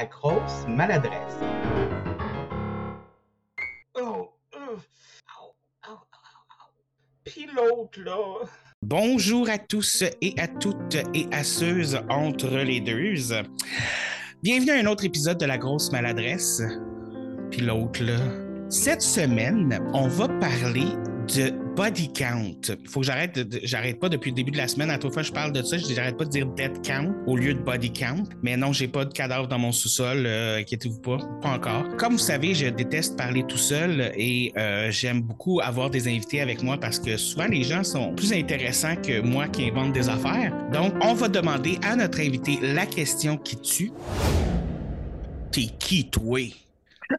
la grosse maladresse. Oh, oh, Puis l'autre, là. Bonjour à tous et à toutes et à ceux entre les deux. Bienvenue à un autre épisode de La grosse maladresse. Puis l'autre, là. Cette semaine, on va parler de body count. Il faut que j'arrête, j'arrête pas depuis le début de la semaine. À toute fois, je parle de ça, je j'arrête pas de dire dead count au lieu de body count. Mais non, j'ai pas de cadavre dans mon sous-sol, euh, inquiétez-vous pas, pas encore. Comme vous savez, je déteste parler tout seul et euh, j'aime beaucoup avoir des invités avec moi parce que souvent les gens sont plus intéressants que moi qui invente des affaires. Donc, on va demander à notre invité la question qui tue. T'es qui, toi?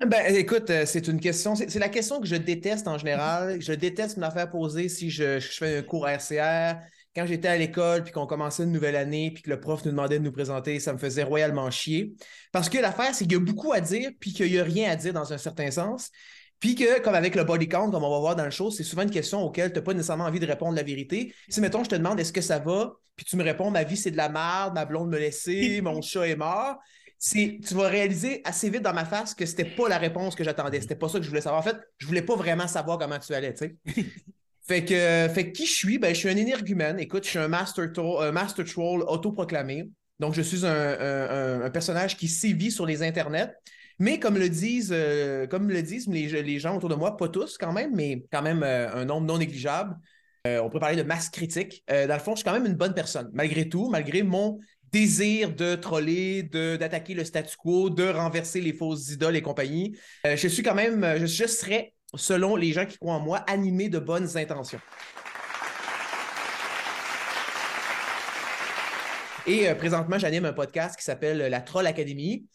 Ben, écoute, euh, c'est une question, c'est la question que je déteste en général. Je déteste me la faire poser si je, fais un cours RCR. Quand j'étais à l'école, puis qu'on commençait une nouvelle année, puis que le prof nous demandait de nous présenter, ça me faisait royalement chier. Parce que l'affaire, c'est qu'il y a beaucoup à dire, puis qu'il n'y a rien à dire dans un certain sens. Puis que, comme avec le body count, comme on va voir dans le show, c'est souvent une question auquel tu n'as pas nécessairement envie de répondre la vérité. Si, mettons, je te demande est-ce que ça va, puis tu me réponds ma vie, c'est de la merde, ma blonde me laissait, mon chat est mort, tu vas réaliser assez vite dans ma face que c'était pas la réponse que j'attendais. C'était pas ça que je voulais savoir. En fait, je voulais pas vraiment savoir comment tu allais, tu sais. fait que, fait qui je suis? Ben, je suis un énergumène. Écoute, je suis un master, master troll autoproclamé. Donc, je suis un, personnage qui sévit sur les internets. Mais comme le disent, euh, comme le disent les, gens autour de moi, pas tous quand même, mais quand même euh, un nombre non négligeable. Euh, on peut parler de masse critique. dans le fond, je suis quand même une bonne personne, malgré tout, malgré mon désir de troller, d'attaquer le statu quo, de renverser les fausses idoles et compagnie. Euh, je suis quand même, je, je, serais, selon les gens qui croient en moi, animé de bonnes intentions. Et euh, présentement, j'anime un podcast qui s'appelle La Troll Academy.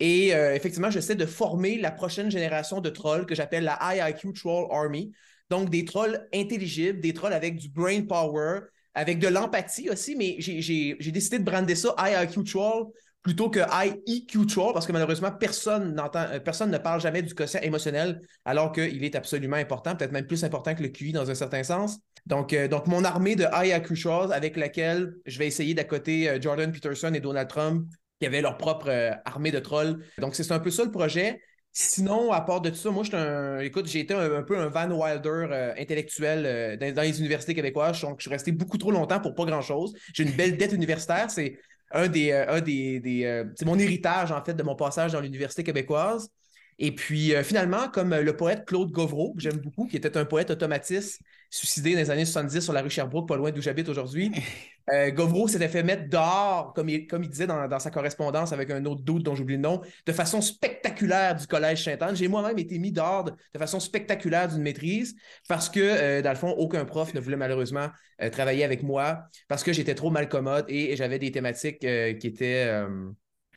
Et euh, effectivement, j'essaie de former la prochaine génération de trolls que j'appelle la IIQ Troll Army. Donc, des trolls intelligibles, des trolls avec du brain power, avec de l'empathie aussi, mais j'ai décidé de brander ça IIQ Troll plutôt que IEQ Troll parce que malheureusement, personne, euh, personne ne parle jamais du quotient émotionnel alors qu'il est absolument important, peut-être même plus important que le QI dans un certain sens. Donc, euh, donc mon armée de IIQ Troll avec laquelle je vais essayer d'accoter euh, Jordan Peterson et Donald Trump qui avaient leur propre armée de trolls. Donc, c'est un peu ça le projet. Sinon, à part de tout ça, moi, un, écoute, j'ai été un, peu un Van Wilder euh, intellectuel euh, dans, les universités québécoises. Donc, je suis resté beaucoup trop longtemps pour pas grand-chose. J'ai une belle dette universitaire. C'est un des, euh, c'est mon héritage, en fait, de mon passage dans l'université québécoise. Et puis, finalement, comme le poète Claude Gauvreau, que j'aime beaucoup, qui était un poète automatiste suicidé dans les années 70 sur la rue Sherbrooke, pas loin d'où j'habite aujourd'hui, Euh, Govro s'était fait mettre dehors, comme il, comme il disait dans, sa correspondance avec un autre doute dont j'oublie le nom, de façon spectaculaire du Collège Saint-Anne. J'ai moi-même été mis dehors de, façon spectaculaire d'une maîtrise parce que, euh, dans le fond, aucun prof ne voulait malheureusement euh, travailler avec moi parce que j'étais trop mal commode et, j'avais des thématiques qui étaient.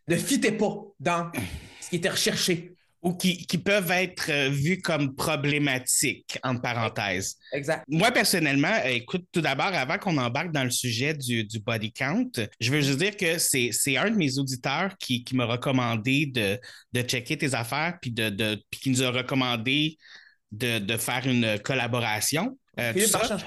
ne fitaient pas dans ce qui était recherché ou qui, peuvent être euh, vus comme problématiques, entre parenthèses. Exact. Moi, personnellement, euh, écoute, tout d'abord, avant qu'on embarque dans le sujet du, body count, je veux juste dire que c'est un de mes auditeurs qui, m'a recommandé de, de checker tes affaires, puis de, de puis qui nous a recommandé de, de faire une collaboration. Euh, Marchand,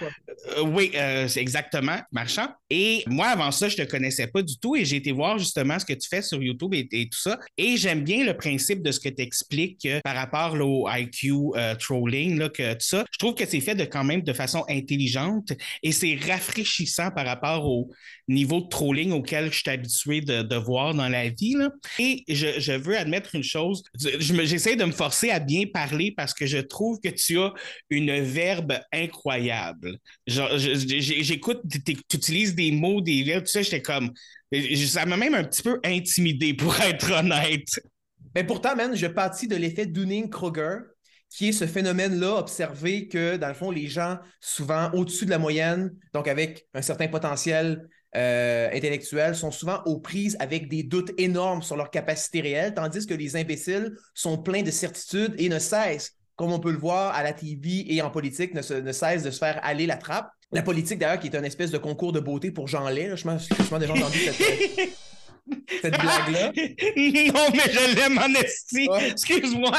euh, oui, euh, c'est exactement, Marchand. Et moi, avant ça, je ne te connaissais pas du tout et j'ai été voir justement ce que tu fais sur YouTube et, tout ça. Et j'aime bien le principe de ce que tu expliques par rapport au IQ trolling, là, que tout ça. Je trouve que c'est fait de quand même de façon intelligente et c'est rafraîchissant par rapport au niveau de trolling auquel je suis habitué de, voir dans la vie. Et je, veux admettre une chose, j'essaie de me forcer à bien parler parce que je trouve que tu as une verbe incroyable. J'écoute, tu utilises des mots, des verbes, tout ça, j'étais comme. Ça m'a même un petit peu intimidé, pour être honnête. Mais pourtant, man, je pâtis de l'effet Dunning-Kruger, qui est ce phénomène-là observé que, dans le fond, les gens, souvent au-dessus de la moyenne, donc avec un certain potentiel euh, intellectuel, sont souvent aux prises avec des doutes énormes sur leur capacité réelle, tandis que les imbéciles sont pleins de certitudes et ne cessent comme on peut le voir à la TV et en politique, ne, cesse de se faire aller la trappe. La politique, d'ailleurs, qui est une espèce de concours de beauté pour Jean Lay. Je que déjà entendu cette, cette blague-là. Non, mais je l'aime en esti. Excuse-moi.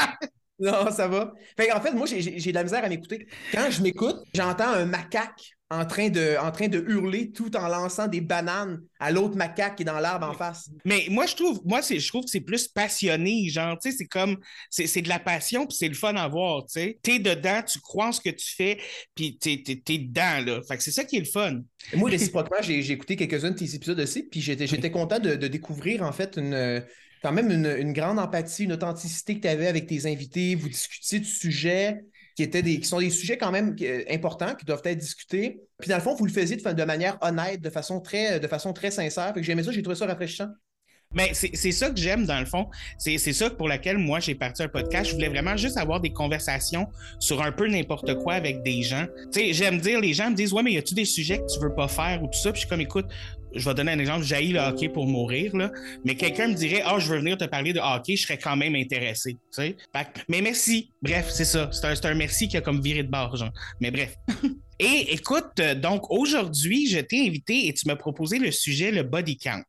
Non, ça va. en fait, moi, j'ai de la misère à m'écouter. Quand je m'écoute, j'entends un macaque en train, de, en train de hurler tout en lançant des bananes à l'autre macaque qui est dans l'arbre en face. Mais moi, je trouve, moi, je trouve que c'est plus passionné, genre, tu sais, c'est comme, c'est, de la passion, puis c'est le fun à voir, tu sais. T'es dedans, tu crois en ce que tu fais, puis t'es, t'es dedans, là. Fait que c'est ça qui est le fun. Et moi, réciproquement, j'ai, j'ai écouté quelques-uns de tes épisodes aussi, puis j'étais, content de, de découvrir, en fait, une quand même une, une, grande empathie, une authenticité que tu avais avec tes invités. Vous discutiez de sujets qui, étaient des, qui sont des sujets quand même importants, qui doivent être discutés. Puis dans le fond, vous le faisiez de, manière honnête, de façon très, de façon très sincère. J'aimais ça, j'ai trouvé ça rafraîchissant. Mais c'est ça que j'aime dans le fond. C'est ça pour laquelle moi j'ai parti un podcast. Je voulais vraiment juste avoir des conversations sur un peu n'importe quoi avec des gens. Tu sais, j'aime dire, les gens me disent Ouais, mais y a-tu des sujets que tu veux pas faire ou tout ça? Puis je suis comme écoute, je vais donner un exemple, j'ai le hockey pour mourir, là, mais quelqu'un me dirait Ah, oh, je veux venir te parler de hockey, je serais quand même intéressé. Mais merci. Bref, c'est ça. C'est un, un, merci qui a comme viré de bord, genre. Mais bref. et écoute, donc aujourd'hui, je t'ai invité et tu m'as proposé le sujet, le body count.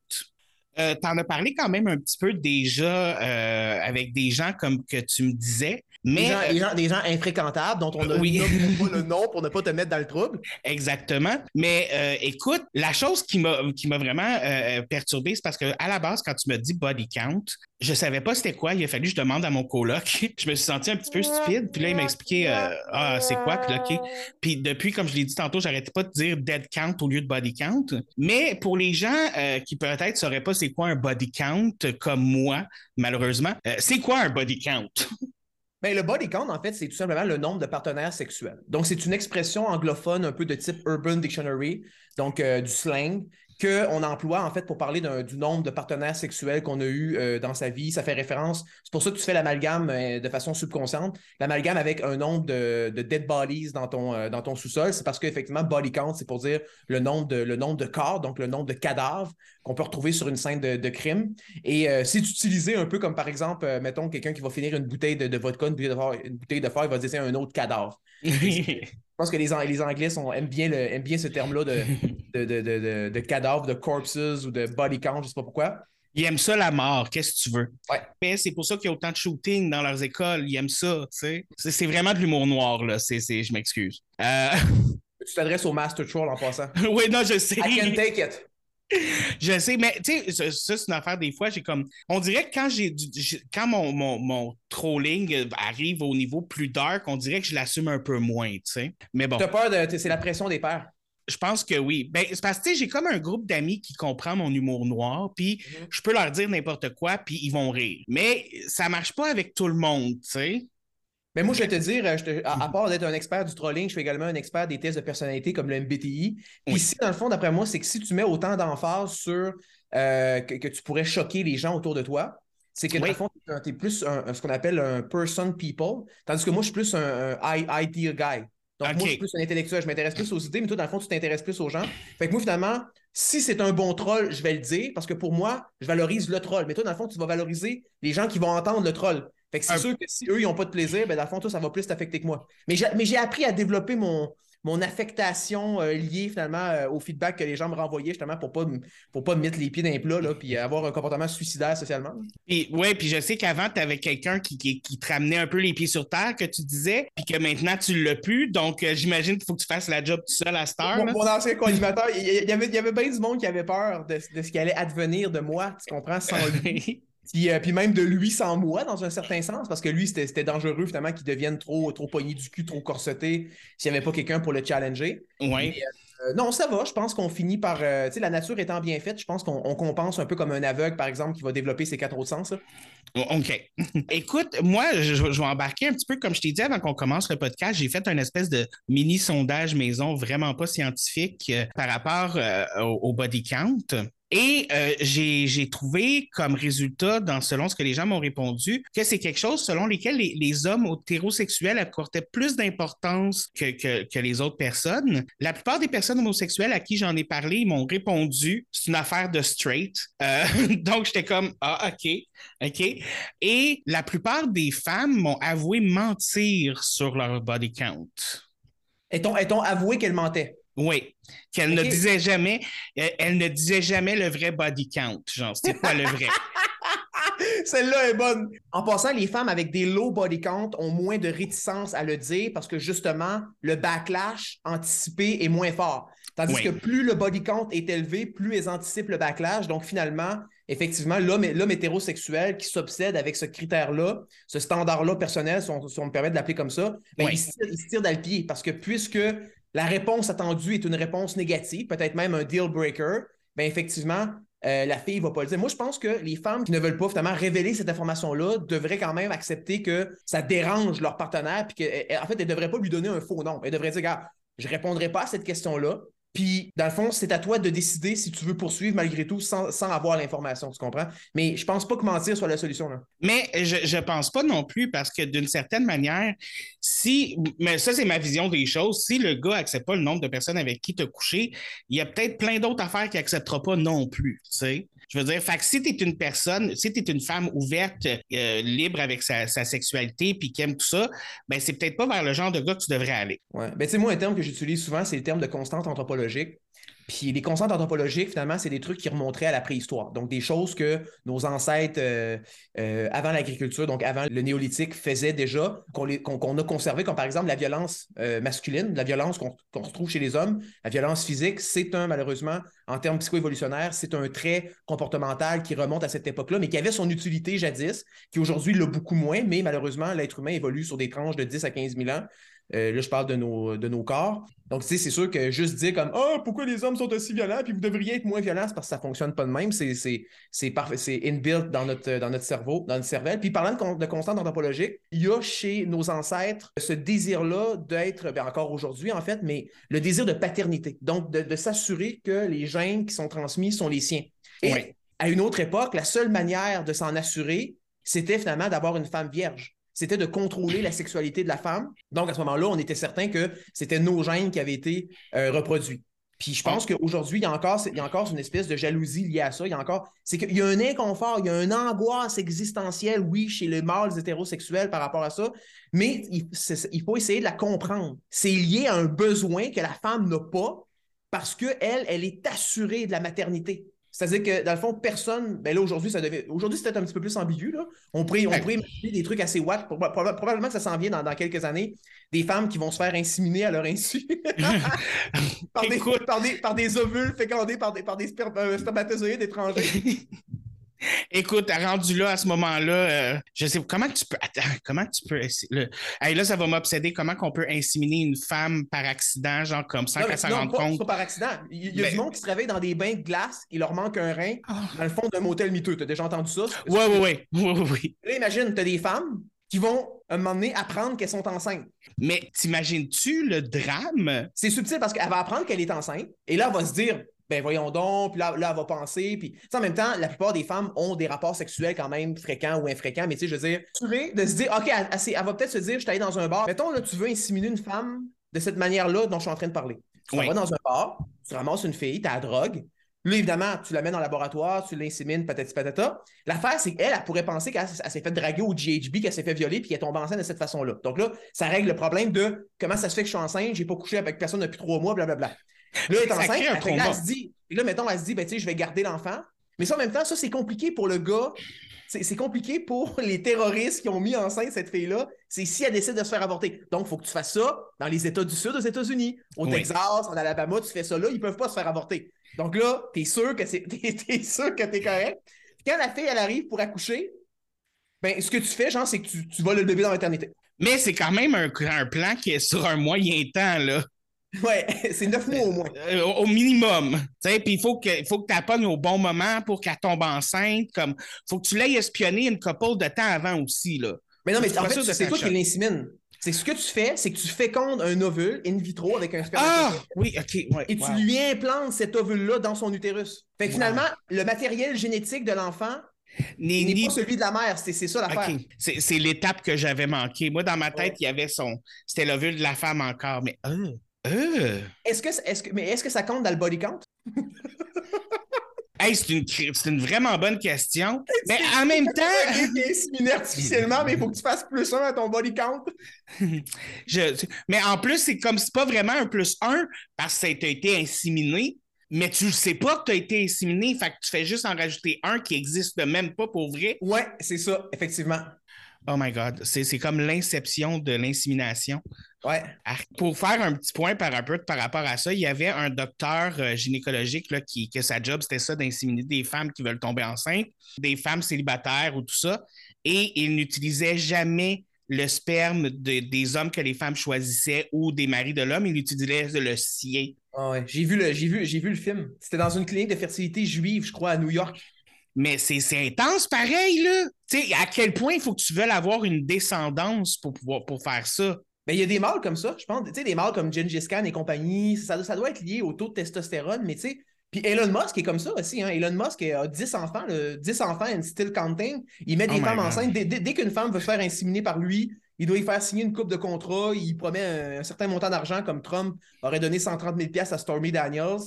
Euh, tu en as parlé quand même un petit peu déjà euh, avec des gens comme que tu me disais. Mais, des, gens, des, gens, infréquentables dont on a oui. pas le nom pour ne pas te mettre dans le trouble. Exactement. Mais euh, écoute, la chose qui m'a vraiment euh, perturbé, c'est parce que à la base, quand tu me dis body count, je savais pas c'était quoi. Il a fallu que je demande à mon coloc. je me suis senti un petit peu stupide. Puis là, il m'a expliqué euh, ah c'est quoi. Puis là, Puis depuis, comme je l'ai dit tantôt, j'arrêtais pas de dire dead count au lieu de body count. Mais pour les gens qui peut-être sauraient pas c'est quoi un body count comme moi, malheureusement, c'est quoi un body count? Bien, le body count, en fait, c'est tout simplement le nombre de partenaires sexuels. Donc, c'est une expression anglophone un peu de type Urban Dictionary, donc euh, du slang, qu'on emploie en fait pour parler du nombre de partenaires sexuels qu'on a eu euh, dans sa vie. Ça fait référence, c'est pour ça que tu fais l'amalgame euh, de façon subconsciente, l'amalgame avec un nombre de, dead bodies dans ton, euh, dans ton sous-sol, c'est parce qu'effectivement, body count, c'est pour dire le nombre, de, le nombre de corps, donc le nombre de cadavres qu'on peut retrouver sur une scène de, crime. Et c'est utilisé un peu comme par exemple, mettons, quelqu'un qui va finir une bouteille de, vodka, une bouteille de, une bouteille de il va dire un autre cadavre. Je pense que les, les Anglais aiment, bien le, bien ce terme-là de, de, de, de, cadavre, de corpses ou de body count, je ne sais pas pourquoi. Ils aiment ça la mort, qu'est-ce que tu veux? Ouais. Mais c'est pour ça qu'il y a autant de shooting dans leurs écoles. Ils aiment ça, tu sais. C'est vraiment de l'humour noir, là. C'est, je m'excuse. Euh... Tu t'adresses au Master Troll en passant. oui, non, je sais. I can take it. Je sais, mais tu sais, ça, c'est une affaire des fois, j'ai comme. On dirait que quand j'ai quand mon, mon, mon, trolling arrive au niveau plus dark, on dirait que je l'assume un peu moins, tu sais. Mais bon. T'as peur de. C'est la pression des pères. Je pense que oui. Ben, c'est parce que j'ai comme un groupe d'amis qui comprend mon humour noir, puis mm-hmm. je peux leur dire n'importe quoi, puis ils vont rire. Mais ça marche pas avec tout le monde, tu sais. Mais moi, je vais te dire, euh, à, part d'être un expert du trolling, je suis également un expert des tests de personnalité comme le MBTI. Ici, dans le fond, d'après moi, c'est que si tu mets autant d'emphase sur euh, que, tu pourrais choquer les gens autour de toi, c'est que dans le fond, tu es plus ce qu'on appelle un person people, tandis que moi, je suis plus un, ideal guy. Donc, moi, je suis plus un intellectuel. Je m'intéresse plus aux idées, mais toi, dans le fond, tu t'intéresses plus aux gens. Fait que moi, finalement, si c'est un bon troll, je vais le dire parce que pour moi, je valorise le troll. Mais toi, dans le fond, tu vas valoriser les gens qui vont entendre le troll. Fait que c'est sûr que si eux, ils n'ont pas de plaisir, ben, dans le fond, toi, ça va plus t'affecter que moi. Mais j'ai appris à développer mon, mon affectation euh, liée finalement euh, au feedback que les gens me renvoyaient justement pour pas pour pas me mettre les pieds dans les plats là, puis avoir un comportement suicidaire socialement. Oui, puis je sais qu'avant, tu avais quelqu'un qui, qui, te ramenait un peu les pieds sur terre, que tu disais, puis que maintenant tu l'as plus. Donc euh, j'imagine qu'il faut que tu fasses la job tout seul à cette heure. Mon, mon ancien co-animateur, il, y avait, il y avait bien du monde qui avait peur de, de ce qui allait advenir de moi, tu comprends, sans lui. Euh, puis, même de lui sans moi, dans un certain sens, parce que lui, c'était dangereux finalement qu'il devienne trop, trop pogné du cul, trop corseté, s'il n'y avait pas quelqu'un pour le challenger. Oui. Euh, non, ça va. Je pense qu'on finit par. Euh, tu sais, la nature étant bien faite, je pense qu'on compense un peu comme un aveugle, par exemple, qui va développer ses quatre autres sens. OK. Écoute, moi, je, vais embarquer un petit peu, comme je t'ai dit avant qu'on commence le podcast, j'ai fait un espèce de mini sondage maison vraiment pas scientifique par rapport au body count. Et euh, j'ai trouvé comme résultat, selon ce que les gens m'ont répondu, que c'est quelque chose selon lequel les, hommes hétérosexuels accordaient plus d'importance que, que, les autres personnes. La plupart des personnes homosexuelles à qui j'en ai parlé, m'ont répondu c'est une affaire de straight. Euh, donc j'étais comme ah ok ok. Et la plupart des femmes m'ont avoué mentir sur leur body count. Est-on avoué qu'elles mentaient? Oui, qu'elle ne disait jamais, elle, ne disait jamais le vrai body count, genre, c'était quoi le vrai? Celle-là est bonne. En passant, les femmes avec des low body count ont moins de réticence à le dire parce que justement, le backlash anticipé est moins fort. Tandis Oui. que plus le body count est élevé, plus elles anticipent le backlash. Donc finalement, effectivement, l'homme l'homme hétérosexuel qui s'obsède avec ce critère-là, ce standard-là personnel, si on, si on me permet de l'appeler comme ça, ben, Oui. il, se tire, il se tire dans le pied parce que puisque la réponse attendue est une réponse négative, peut-être même un deal breaker, ben effectivement, euh, la fille va pas le dire. Moi, je pense que les femmes qui ne veulent pas révéler cette information-là devraient quand même accepter que ça dérange leur partenaire, puis qu'en fait, elles ne devraient pas lui donner un faux nom. Elles devraient dire, je répondrai pas à cette question-là. Puis, dans le fond, c'est à toi de décider si tu veux poursuivre malgré tout sans, sans avoir l'information, tu comprends? Mais je pense pas que mentir soit la solution. Là. Mais je, je pense pas non plus parce que d'une certaine manière, si, mais ça c'est ma vision des choses, si le gars accepte pas le nombre de personnes avec qui tu as couché, il y a peut-être plein d'autres affaires qu'il acceptera pas non plus, tu sais. Je veux dire, fait que si tu es une personne, si tu es une femme ouverte, euh, libre avec sa, sa sexualité, puis qui aime tout ça, ben c'est peut-être pas vers le genre de gars que tu devrais aller. Ouais. Ben, tu sais, moi, un terme que j'utilise souvent, c'est le terme de constante Puis les constantes anthropologiques, finalement, c'est des trucs qui remonteraient à la préhistoire. Donc, des choses que nos ancêtres, euh, euh, avant l'agriculture, donc avant le néolithique, faisaient déjà, qu'on a conservé, comme par exemple la violence euh, masculine, la violence qu'on qu'on retrouve chez les hommes. La violence physique, c'est un, malheureusement, en termes psycho-évolutionnaires, c'est un trait comportemental qui remonte à cette époque-là, mais qui avait son utilité jadis, qui aujourd'hui l'a beaucoup moins, mais malheureusement, l'être humain évolue sur des tranches de 10 à 15 000 ans. Euh, là, je parle de nos, de nos corps. Donc, tu sais, c'est sûr que juste dire comme Ah, pourquoi les hommes sont aussi violents, puis vous devriez être moins violents, c'est parce que ça ne fonctionne pas de même. C'est, c'est, c'est parfait, c'est inbuilt dans notre, dans notre cerveau, dans notre cervelle. Puis parlant de, de constante anthropologique, il y a chez nos ancêtres ce désir-là d'être, ben encore aujourd'hui en fait, mais le désir de paternité. Donc, de, de s'assurer que les gènes qui sont transmis sont les siens. Et Oui. à une autre époque, la seule manière de s'en assurer, c'était finalement d'avoir une femme vierge. C'était de contrôler la sexualité de la femme. Donc, à ce moment-là, on était certain que c'était nos gènes qui avaient été euh, reproduits. Puis je pense qu'aujourd'hui, il y, a encore, il encore une espèce de jalousie liée à ça. Il y a encore. C'est qu'il y a un inconfort, il y a une angoisse existentielle, oui, chez les mâles hétérosexuels par rapport à ça, mais il, il faut essayer de la comprendre. C'est lié à un besoin que la femme n'a pas parce qu'elle, elle est assurée de la maternité. C'est-à-dire que, dans le fond, personne. Ben là, aujourd'hui, ça devait. Aujourd'hui, c'est peut-être un petit peu plus ambigu, là. On pourrait, on pourrait imaginer des trucs assez proba- Probablement que ça s'en vient dans, dans quelques années. Des femmes qui vont se faire inséminer à leur insu. par, des, par, des, par des ovules fécondés par des, par des euh, spermatozoïdes étrangers. Écoute, rendu là, à ce moment-là, euh, je sais comment tu peux. Attends, comment tu peux. le- Hey, là, ça va m'obséder. Comment qu'on peut inséminer une femme par accident, genre comme ça, qu'elle s'en rende pas, compte? pas par accident. Il y a Mais- du monde qui se réveille dans des bains de glace, il leur manque un rein, Ah. dans le fond d'un motel miteux. T'as déjà entendu ça? Ouais, ouais. ouais, ouais, ouais. Là, imagine, t'as des femmes qui vont, à un moment donné, apprendre qu'elles sont enceintes. Mais t'imagines-tu le drame? C'est subtil parce qu'elle va apprendre qu'elle est enceinte et là, elle va se dire, ben voyons donc, puis là, là, elle va penser. Puis, en même temps, la plupart des femmes ont des rapports sexuels quand même fréquents ou infréquents, mais tu sais, je veux dire, de se dire, OK, elle, elle s'est- elle va peut-être se dire, je suis allé dans un bar. Mettons, là, tu veux inséminer une femme de cette manière-là dont je suis en train de parler. Tu Oui. vas dans un bar, tu ramasses une fille, tu la drogue. Là, évidemment, tu la mets dans le laboratoire, tu l'insémines, patati patata. L'affaire, c'est qu'elle, elle pourrait penser qu'elle elle s'est fait draguer au GHB, qu'elle s'est fait violer, puis qu'elle est tombée enceinte de cette façon-là. Donc là, ça règle le problème de comment ça se fait que je suis enceinte, j'ai pas couché avec personne depuis trois mois, blablabla. Là, elle est enceinte, que là, elle se dit, et là, mettons, elle se dit, ben, tu sais, je vais garder l'enfant. Mais ça, en même temps, ça, c'est compliqué pour le gars. C'est c'est compliqué pour les terroristes qui ont mis enceinte cette fille-là. C'est si elle décide de se faire avorter. Donc, il faut que tu fasses ça dans les États du Sud aux États-Unis. Au Oui. Texas, en Alabama, tu fais ça là, ils peuvent pas se faire avorter. Donc là, t'es sûr que c'est t'es, sûr que t'es correct. Quand la fille, elle arrive pour accoucher, ben, ce que tu fais, genre, c'est que tu, tu voles le bébé dans l'éternité. Mais c'est quand même un, un plan qui est sur un moyen temps, là. Ouais, c'est neuf mois au moins. Euh, au au minimum. Tu sais, Puis il faut que, faut que tu appognes au bon moment pour qu'elle tombe enceinte. Comme faut que tu l'aies espionné une couple de temps avant aussi. Là. Mais non, mais en fait, c'est toi qui shot. l'insémine. C'est ce que tu fais, c'est que tu fécondes un ovule in vitro avec un Ah! Oui, OK. Ouais, Et tu lui implantes cet ovule-là dans son utérus. Fait que Wow. finalement, le matériel génétique de l'enfant n'est ni- pas celui de la mère. C'est ça l'affaire. OK. C'est l'étape que j'avais manquée. Moi, dans ma tête, Ouais. il y avait son. C'était l'ovule de la femme encore. Mais. Euh, euh. Est-ce que, mais est-ce que ça compte dans le body count? Hey, c'est une, vraiment bonne question. Mais en même temps, inséminé artificiellement, mais il faut que tu fasses plus un à ton body count. je, mais en plus, c'est comme c'est pas vraiment un plus un parce que ça a été inséminé. Mais tu ne sais pas que tu as été inséminé, fait que tu fais juste en rajouter un qui n'existe même pas pour vrai. Ouais, c'est ça, effectivement. Oh my God, c'est comme l'inception de l'insémination. Ouais. Pour faire un petit point par, un peu, par rapport à ça, il y avait un docteur euh, gynécologique là, qui, que sa job, c'était ça, d'inséminer des femmes qui veulent tomber enceintes, des femmes célibataires ou tout ça, et il n'utilisait jamais le sperme de, des hommes que les femmes choisissaient ou des maris de l'homme, il utilisait le sien. Ah ouais. J'ai vu, le, vu, vu le film. C'était dans une clinique de fertilité juive, je crois, à New York. Mais c'est intense pareil, là. Tu sais, à quel point il faut que tu veuilles avoir une descendance pour pouvoir pour faire ça? Ben, il y a des mâles comme ça, je pense. Tu sais, des mâles comme Gengis Khan et compagnie, ça, ça doit être lié au taux de testostérone, mais tu sais, puis Elon Musk est comme ça aussi. Hein? Elon Musk a 10 enfants, le 10 enfants and still counting. Il met des Oh femmes enceintes. Dès, dès- dès qu'une femme veut se faire inséminer par lui, il doit y faire signer une coupe de contrat. Il promet un, un certain montant d'argent, comme Trump aurait donné 130 000 à Stormy Daniels.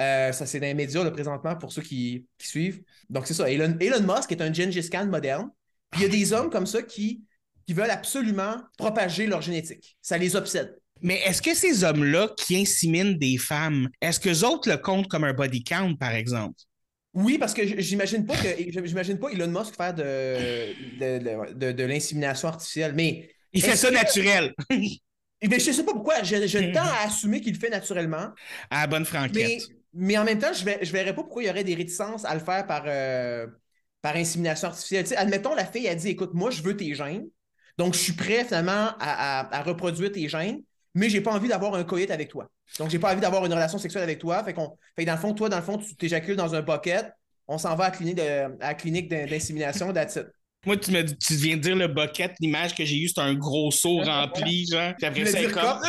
Euh, ça, c'est dans les médias là, présentement pour ceux qui, qui suivent. Donc, c'est ça. Elon, Elon Musk est un Gengis Khan moderne. Puis il y a des hommes comme ça qui, qui veulent absolument propager leur génétique. Ça les obsède. Mais est-ce que ces hommes-là qui inséminent des femmes, est-ce que autres le comptent comme un body count, par exemple? Oui, parce que j'imagine pas que j'imagine pas Elon Musk faire de, de, de- l'insémination artificielle. Mais, Il fait ça que- naturel. mais je sais pas pourquoi. Je, je tends à assumer qu'il le fait naturellement. à la bonne franquette. mais en même temps, je ne verrais pas pourquoi il y aurait des réticences à le faire par, euh, par insémination artificielle. Admettons, la fille a dit écoute, moi, je veux tes gènes. Donc, je suis prêt finalement à, à- reproduire tes gènes, mais j'ai pas envie d'avoir un coït avec toi. Donc, j'ai pas envie d'avoir une relation sexuelle avec toi. Fait, que dans le fond, toi, dans le fond, tu t'éjacules dans un bucket. On s'en va à la clinique, d'insémination, that's. Moi, tu, me, tu viens de dire le bucket, l'image que j'ai eue, c'est un gros seau rempli, genre. Puis après comme.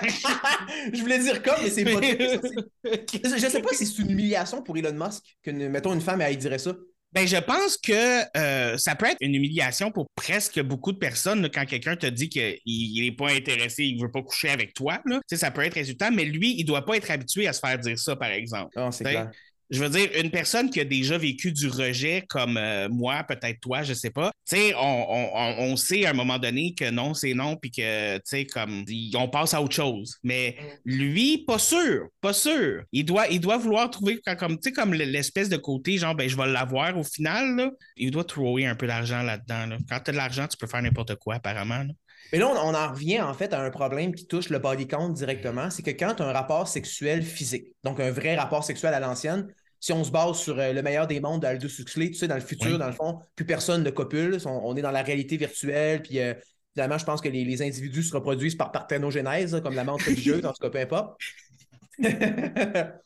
je voulais dire comme, mais c'est pas Je je sais pas si c'est une humiliation pour Elon Musk que, mettons, une femme, elle dirait ça. Ben, je pense que euh, ça peut être une humiliation pour presque beaucoup de personnes là, quand quelqu'un te dit qu'il n'est pas intéressé, il ne veut pas coucher avec toi. Là. Ça peut être insultant, mais lui, il ne doit pas être habitué à se faire dire ça, par exemple. Non, c'est T'sais, clair. Je veux dire, une personne qui a déjà vécu du rejet comme euh, moi, peut-être toi, je sais pas, tu sais, on, on, on- sait à un moment donné que non, c'est non, puis que, tu sais, comme, on passe à autre chose. Mais lui, pas sûr, pas sûr. Il doit, il doit vouloir trouver, comme, tu sais, comme l'espèce de côté, genre, ben, je vais l'avoir au final, là. Il doit trouver un peu d'argent là-dedans, là. Quand tu as de l'argent, tu peux faire n'importe quoi, apparemment, là. Mais là, on, on en revient en fait à un problème qui touche le body count directement. C'est que quand tu as un rapport sexuel physique, donc un vrai rapport sexuel à l'ancienne, si on se base sur euh, le meilleur des mondes d'Aldous Huxley, tu sais, dans le futur, Oui. dans le fond, plus personne ne copule. On, on est dans la réalité virtuelle. Puis euh, finalement, je pense que les, les individus se reproduisent par parthénogenèse, là, comme la montre religieuse, en tout cas, peu importe.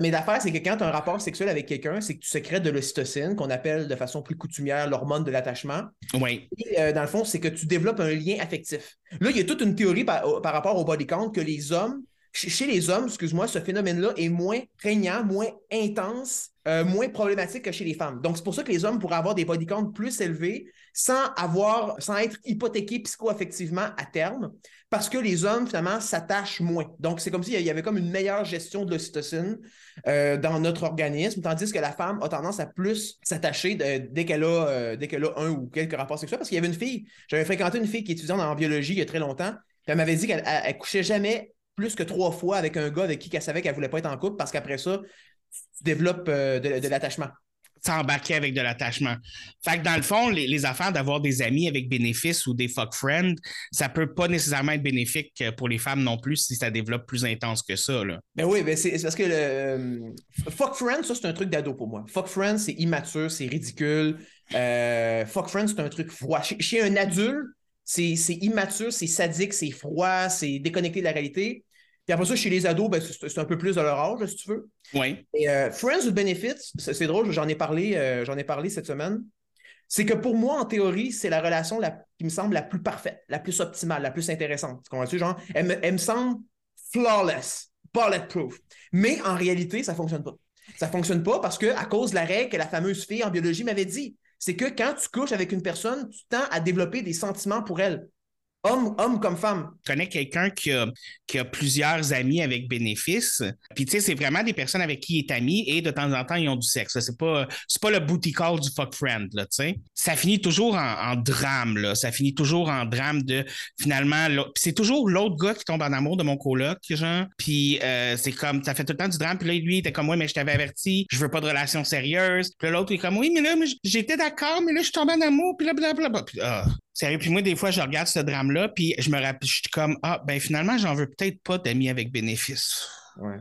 Mais, l'affaire, c'est que quand tu as un rapport sexuel avec quelqu'un, c'est que tu sécrètes de l'ocytocine, qu'on appelle de façon plus coutumière l'hormone de l'attachement. Oui. Et, euh, dans le fond, c'est que tu développes un lien affectif. Là, il y a toute une théorie par, par rapport au body count que les hommes, chez les hommes, excuse-moi, ce phénomène-là est moins prégnant, moins intense, euh, moins problématique que chez les femmes. Donc, c'est pour ça que les hommes pourraient avoir des body counts plus élevés sans avoir, sans être hypothéqués psycho-affectivement à terme, parce que les hommes, finalement, s'attachent moins. Donc, c'est comme s'il y avait comme une meilleure gestion de l'ocytocine euh, dans notre organisme, tandis que la femme a tendance à plus s'attacher dès qu'elle a, euh, dès a un ou quelques rapports sexuels. Parce qu'il y avait une fille, j'avais fréquenté une fille qui étudiait en biologie il y a très longtemps, elle m'avait dit qu'elle elle- elle couchait jamais plus que trois fois avec un gars avec qui elle savait qu'elle voulait pas être en couple parce qu'après ça, tu développes euh, de, de l'attachement. s'embarquer avec de l'attachement. Fait que dans le fond, les, les affaires d'avoir des amis avec bénéfice ou des fuck friends, ça peut pas nécessairement être bénéfique euh, pour les femmes non plus si ça développe plus intense que ça. Là. Ben oui, ben c'est parce que le euh, Fuck Friends, ça, c'est un truc d'ado pour moi. Fuck Friends, c'est immature, c'est ridicule. Euh, fuck Friends, c'est un truc froid. Chez, chez un adulte, c'est immature, c'est sadique, c'est froid, c'est déconnecté de la réalité. Puis après ça, chez les ados, ben, c'est un peu plus de leur âge, si tu veux. Oui. Et euh, Friends with Benefits, c'est drôle, j'en ai parlé, euh, j'en ai parlé cette semaine. C'est que pour moi, en théorie, c'est la relation la- qui me semble la plus parfaite, la plus optimale, la plus intéressante. Tu comprends-tu? Genre, elle me, elle me semble flawless, bulletproof. Mais en réalité, ça ne fonctionne pas. Ça ne fonctionne pas parce que à cause de la règle que la fameuse fille en biologie m'avait dit, c'est que quand tu couches avec une personne, tu tends à développer des sentiments pour elle. Homme, comme femme. Je connais quelqu'un qui a, plusieurs amis avec bénéfice. Puis, tu sais, c'est vraiment des personnes avec qui il est ami et de temps en temps, ils ont du sexe. C'est pas, pas le booty call du fuck friend, là, tu sais. Ça finit toujours en, drame, là. Ça finit toujours en drame de, finalement, puis c'est toujours l'autre gars qui tombe en amour de mon coloc, genre. Puis, euh, c'est comme, ça fait tout le temps du drame. Puis là, lui, il était comme, ouais, mais je t'avais averti, je veux pas de relation sérieuse. Puis l'autre, il est comme, oui, mais là, j'étais d'accord, mais là, je tombé en amour, puis là, blablabla. Puis, ah, Sérieux, puis moi, des fois, je regarde ce drame-là, puis je me rappelle, je suis comme, ah, ben finalement, j'en veux peut-être pas d'amis avec bénéfice. Ouais.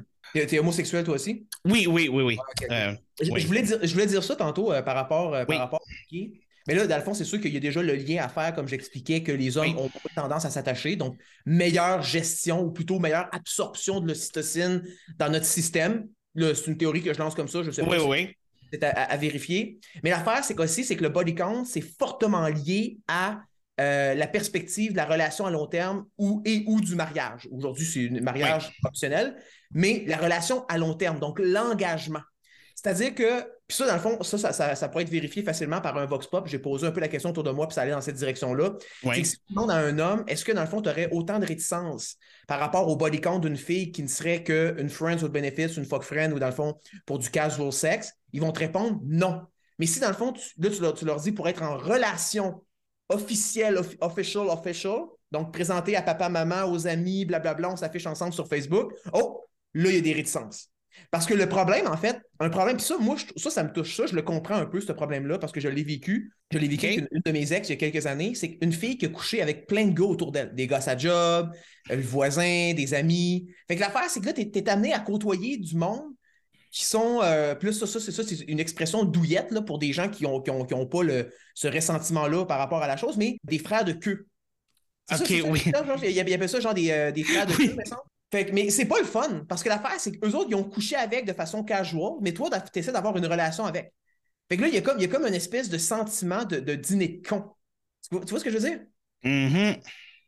T'es homosexuel, toi aussi? Oui, oui, oui, oui. ok. Euh, Je, Oui. je voulais dire, je voulais dire ça tantôt euh, par rapport, euh, par Oui. rapport. Mais là, dans le fond, c'est sûr qu'il y a déjà le lien à faire, comme j'expliquais, que les hommes Oui. ont beaucoup tendance à s'attacher. Donc, meilleure gestion ou plutôt meilleure absorption de l'ocytocine dans notre système. Là, c'est une théorie que je lance comme ça. Je sais oui, pas si oui. C'est à, à- à vérifier. Mais l'affaire, c'est qu'aussi, c'est que le body count, c'est fortement lié à euh, la perspective de la relation à long terme ou, et ou du mariage. Aujourd'hui, c'est un mariage optionnel, mais la relation à long terme, donc l'engagement. C'est-à-dire que, puis ça, dans le fond, ça, ça, ça, ça pourrait être vérifié facilement par un vox pop. J'ai posé un peu la question autour de moi, puis ça allait dans cette direction-là. C'est que si tu demandes à un homme, est-ce que dans le fond, tu aurais autant de réticence par rapport au body count d'une fille qui ne serait qu'une friends with benefits, une fuck friend ou dans le fond, pour du casual sex? Ils vont te répondre non. Mais si dans le fond, tu, là, tu leur, tu leur dis pour être en relation officielle, off- official, official, donc présenté à papa, maman, aux amis, blablabla, on s'affiche ensemble sur Facebook, oh, là, il y a des réticences. Parce que le problème, en fait, un problème, puis ça, moi, je- ça, ça me touche, ça, je le comprends un peu, ce problème-là, parce que je l'ai vécu. Je l'ai vécu avec une, une de mes ex il y a quelques années. C'est une fille qui a couché avec plein de gars autour d'elle. Des gars à sa job, euh, le voisin, des amis. Fait que l'affaire, c'est que là, t'es es amené à côtoyer du monde qui sont. euh, plus ça, ça, c'est ça, c'est une expression douillette là, pour des gens qui n'ont qui ont, qui ont pas le, ce ressentiment-là par rapport à la chose, mais des frères de queue. Ok, ça, oui. c'est ça, genre, Il y avait ça, genre des, euh, des frères de Oui. queue. Fait que, mais c'est pas le fun, parce que l'affaire, c'est qu'eux autres, ils ont couché avec de façon casual, mais toi, tu essaies d'avoir une relation avec. Fait que là, il y a comme, il y a comme une espèce de sentiment de, de dîner de con. Tu vois, tu vois ce que je veux dire? Mhm.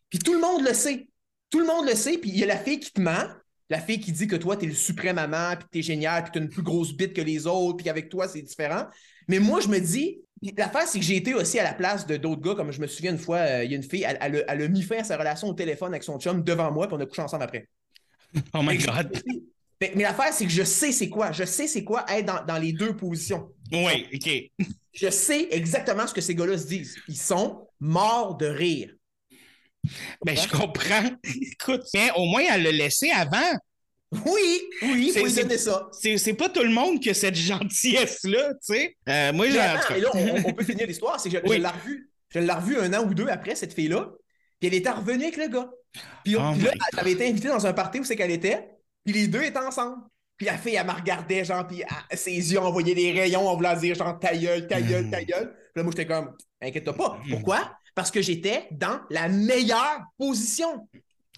Puis tout le monde le sait. Tout le monde le sait, puis il y a la fille qui te ment, la fille qui dit que toi, t'es le suprême amant, puis que t'es génial, puis que t'as une plus grosse bite que les autres, puis qu'avec toi, c'est différent. Mais moi, je me dis, l'affaire, c'est que j'ai été aussi à la place de d'autres gars, comme je me souviens une fois, euh, il y a une fille, elle, elle a- elle a mis fin à sa relation au téléphone avec son chum devant moi, puis on a couché ensemble après. Oh my God. Fait- mais l'affaire, c'est que je sais c'est quoi. Je sais c'est quoi être dans, dans les deux positions. Oui, OK. Je sais exactement ce que ces gars-là se disent. Ils sont morts de rire. Ben, je comprends? Écoute, mais au moins, elle l'a laissé avant. Oui, oui, il C'est- faut lui c'est- donner ça. C'est c'est pas tout le monde qui a cette gentillesse-là, tu sais. Euh, moi, Mais j'ai. et là, on, on peut finir l'histoire. C'est que je, Oui. je l'ai revue. Je l'ai revue un an ou deux après, cette fille-là. Puis elle était revenue avec le gars. Puis, Oh puis là, elle avait été invitée dans un party où c'est qu'elle était. Puis les deux étaient ensemble. Puis la fille, elle me regardait, genre, puis elle- ses yeux envoyaient des rayons en voulant dire, genre, ta gueule, ta gueule, ta gueule. Puis là, moi, j'étais comme, inquiète-toi pas. Pourquoi? Parce que j'étais dans la meilleure position.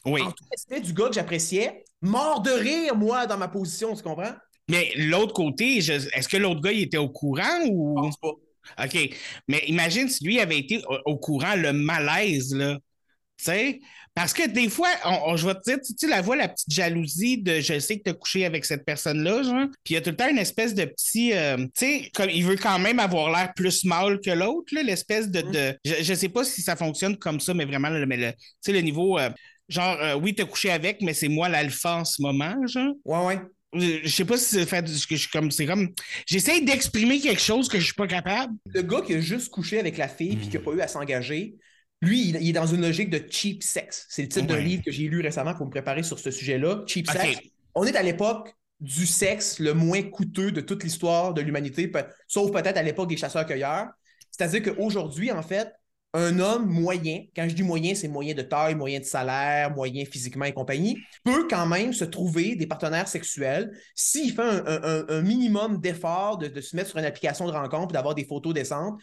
Oui. En tout respect du gars que j'appréciais, mort de rire, moi, dans ma position, tu comprends? Mais l'autre côté, je- est-ce que l'autre gars, il était au courant ou? Je pense pas. OK. Mais imagine si lui avait été au, au courant, le malaise, là. Tu sais? Parce que des fois, on, on- je vais te dire, tu, tu la vois, la petite jalousie de je sais que tu as couché avec cette personne-là, genre. Puis il y a tout le temps une espèce de petit. euh, tu sais, comme il veut quand même avoir l'air plus mâle que l'autre, là, l'espèce de. de- je, je sais pas si ça fonctionne comme ça, mais vraiment, le, mais le- tu sais, le niveau. euh, genre, euh, oui, tu as couché avec, mais c'est moi l'alpha en ce moment, genre. Ouais, ouais. Je je sais pas si c'est fait que je suis comme c'est comme j'essaie d'exprimer quelque chose que je suis pas capable. Le gars qui a juste couché avec la fille puis qui n'a pas eu à s'engager, lui, il, il est dans une logique de cheap sex. C'est le titre d'un livre que j'ai lu récemment pour me préparer sur ce sujet-là. Cheap sex. On est à l'époque du sexe le moins coûteux de toute l'histoire de l'humanité, sauf peut-être à l'époque des chasseurs-cueilleurs. C'est-à-dire qu'aujourd'hui, en fait, un homme moyen, quand je dis moyen, c'est moyen de taille, moyen de salaire, moyen physiquement et compagnie, peut quand même se trouver des partenaires sexuels s'il fait un, un- un- un minimum d'effort de, de se mettre sur une application de rencontre et d'avoir des photos décentes.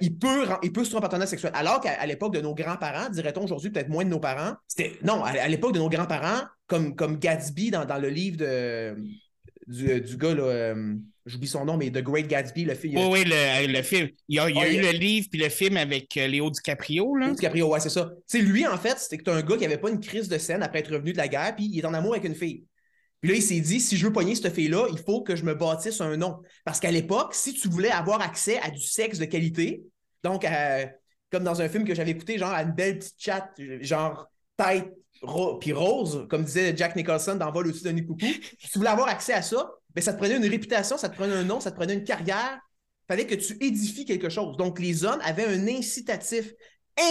Il peut, il peut se trouver un partenaire sexuel. Alors qu'à l'époque de nos grands-parents, dirait-on aujourd'hui peut-être moins de nos parents, c'était. Non, à, à l'époque de nos grands-parents, comme, comme Gatsby dans, dans le livre de, du, du gars, là, euh, j'oublie son nom, mais The Great Gatsby, le film. Oui, oui, le, le film. Il y a, il y a Ah, eu il le livre puis le film avec euh, Léo DiCaprio, là. DiCaprio, ouais, c'est ça. Tu sais, lui, en fait, c'était un gars qui avait pas une crise de scène après être revenu de la guerre, puis il est en amour avec une fille. Puis là, il s'est dit, si je veux pogner cette fille-là, il faut que je me bâtisse un nom. Parce qu'à l'époque, si tu voulais avoir accès à du sexe de qualité, donc comme dans un film que j'avais écouté, genre à une belle petite chatte, genre tête ro- puis rose, comme disait Jack Nicholson dans Vol au-dessus d'un de coucou. Si tu voulais avoir accès à ça, ben, ça te prenait une réputation, ça te prenait un nom, ça te prenait une carrière. Il fallait que tu édifies quelque chose. Donc, les zones avaient un incitatif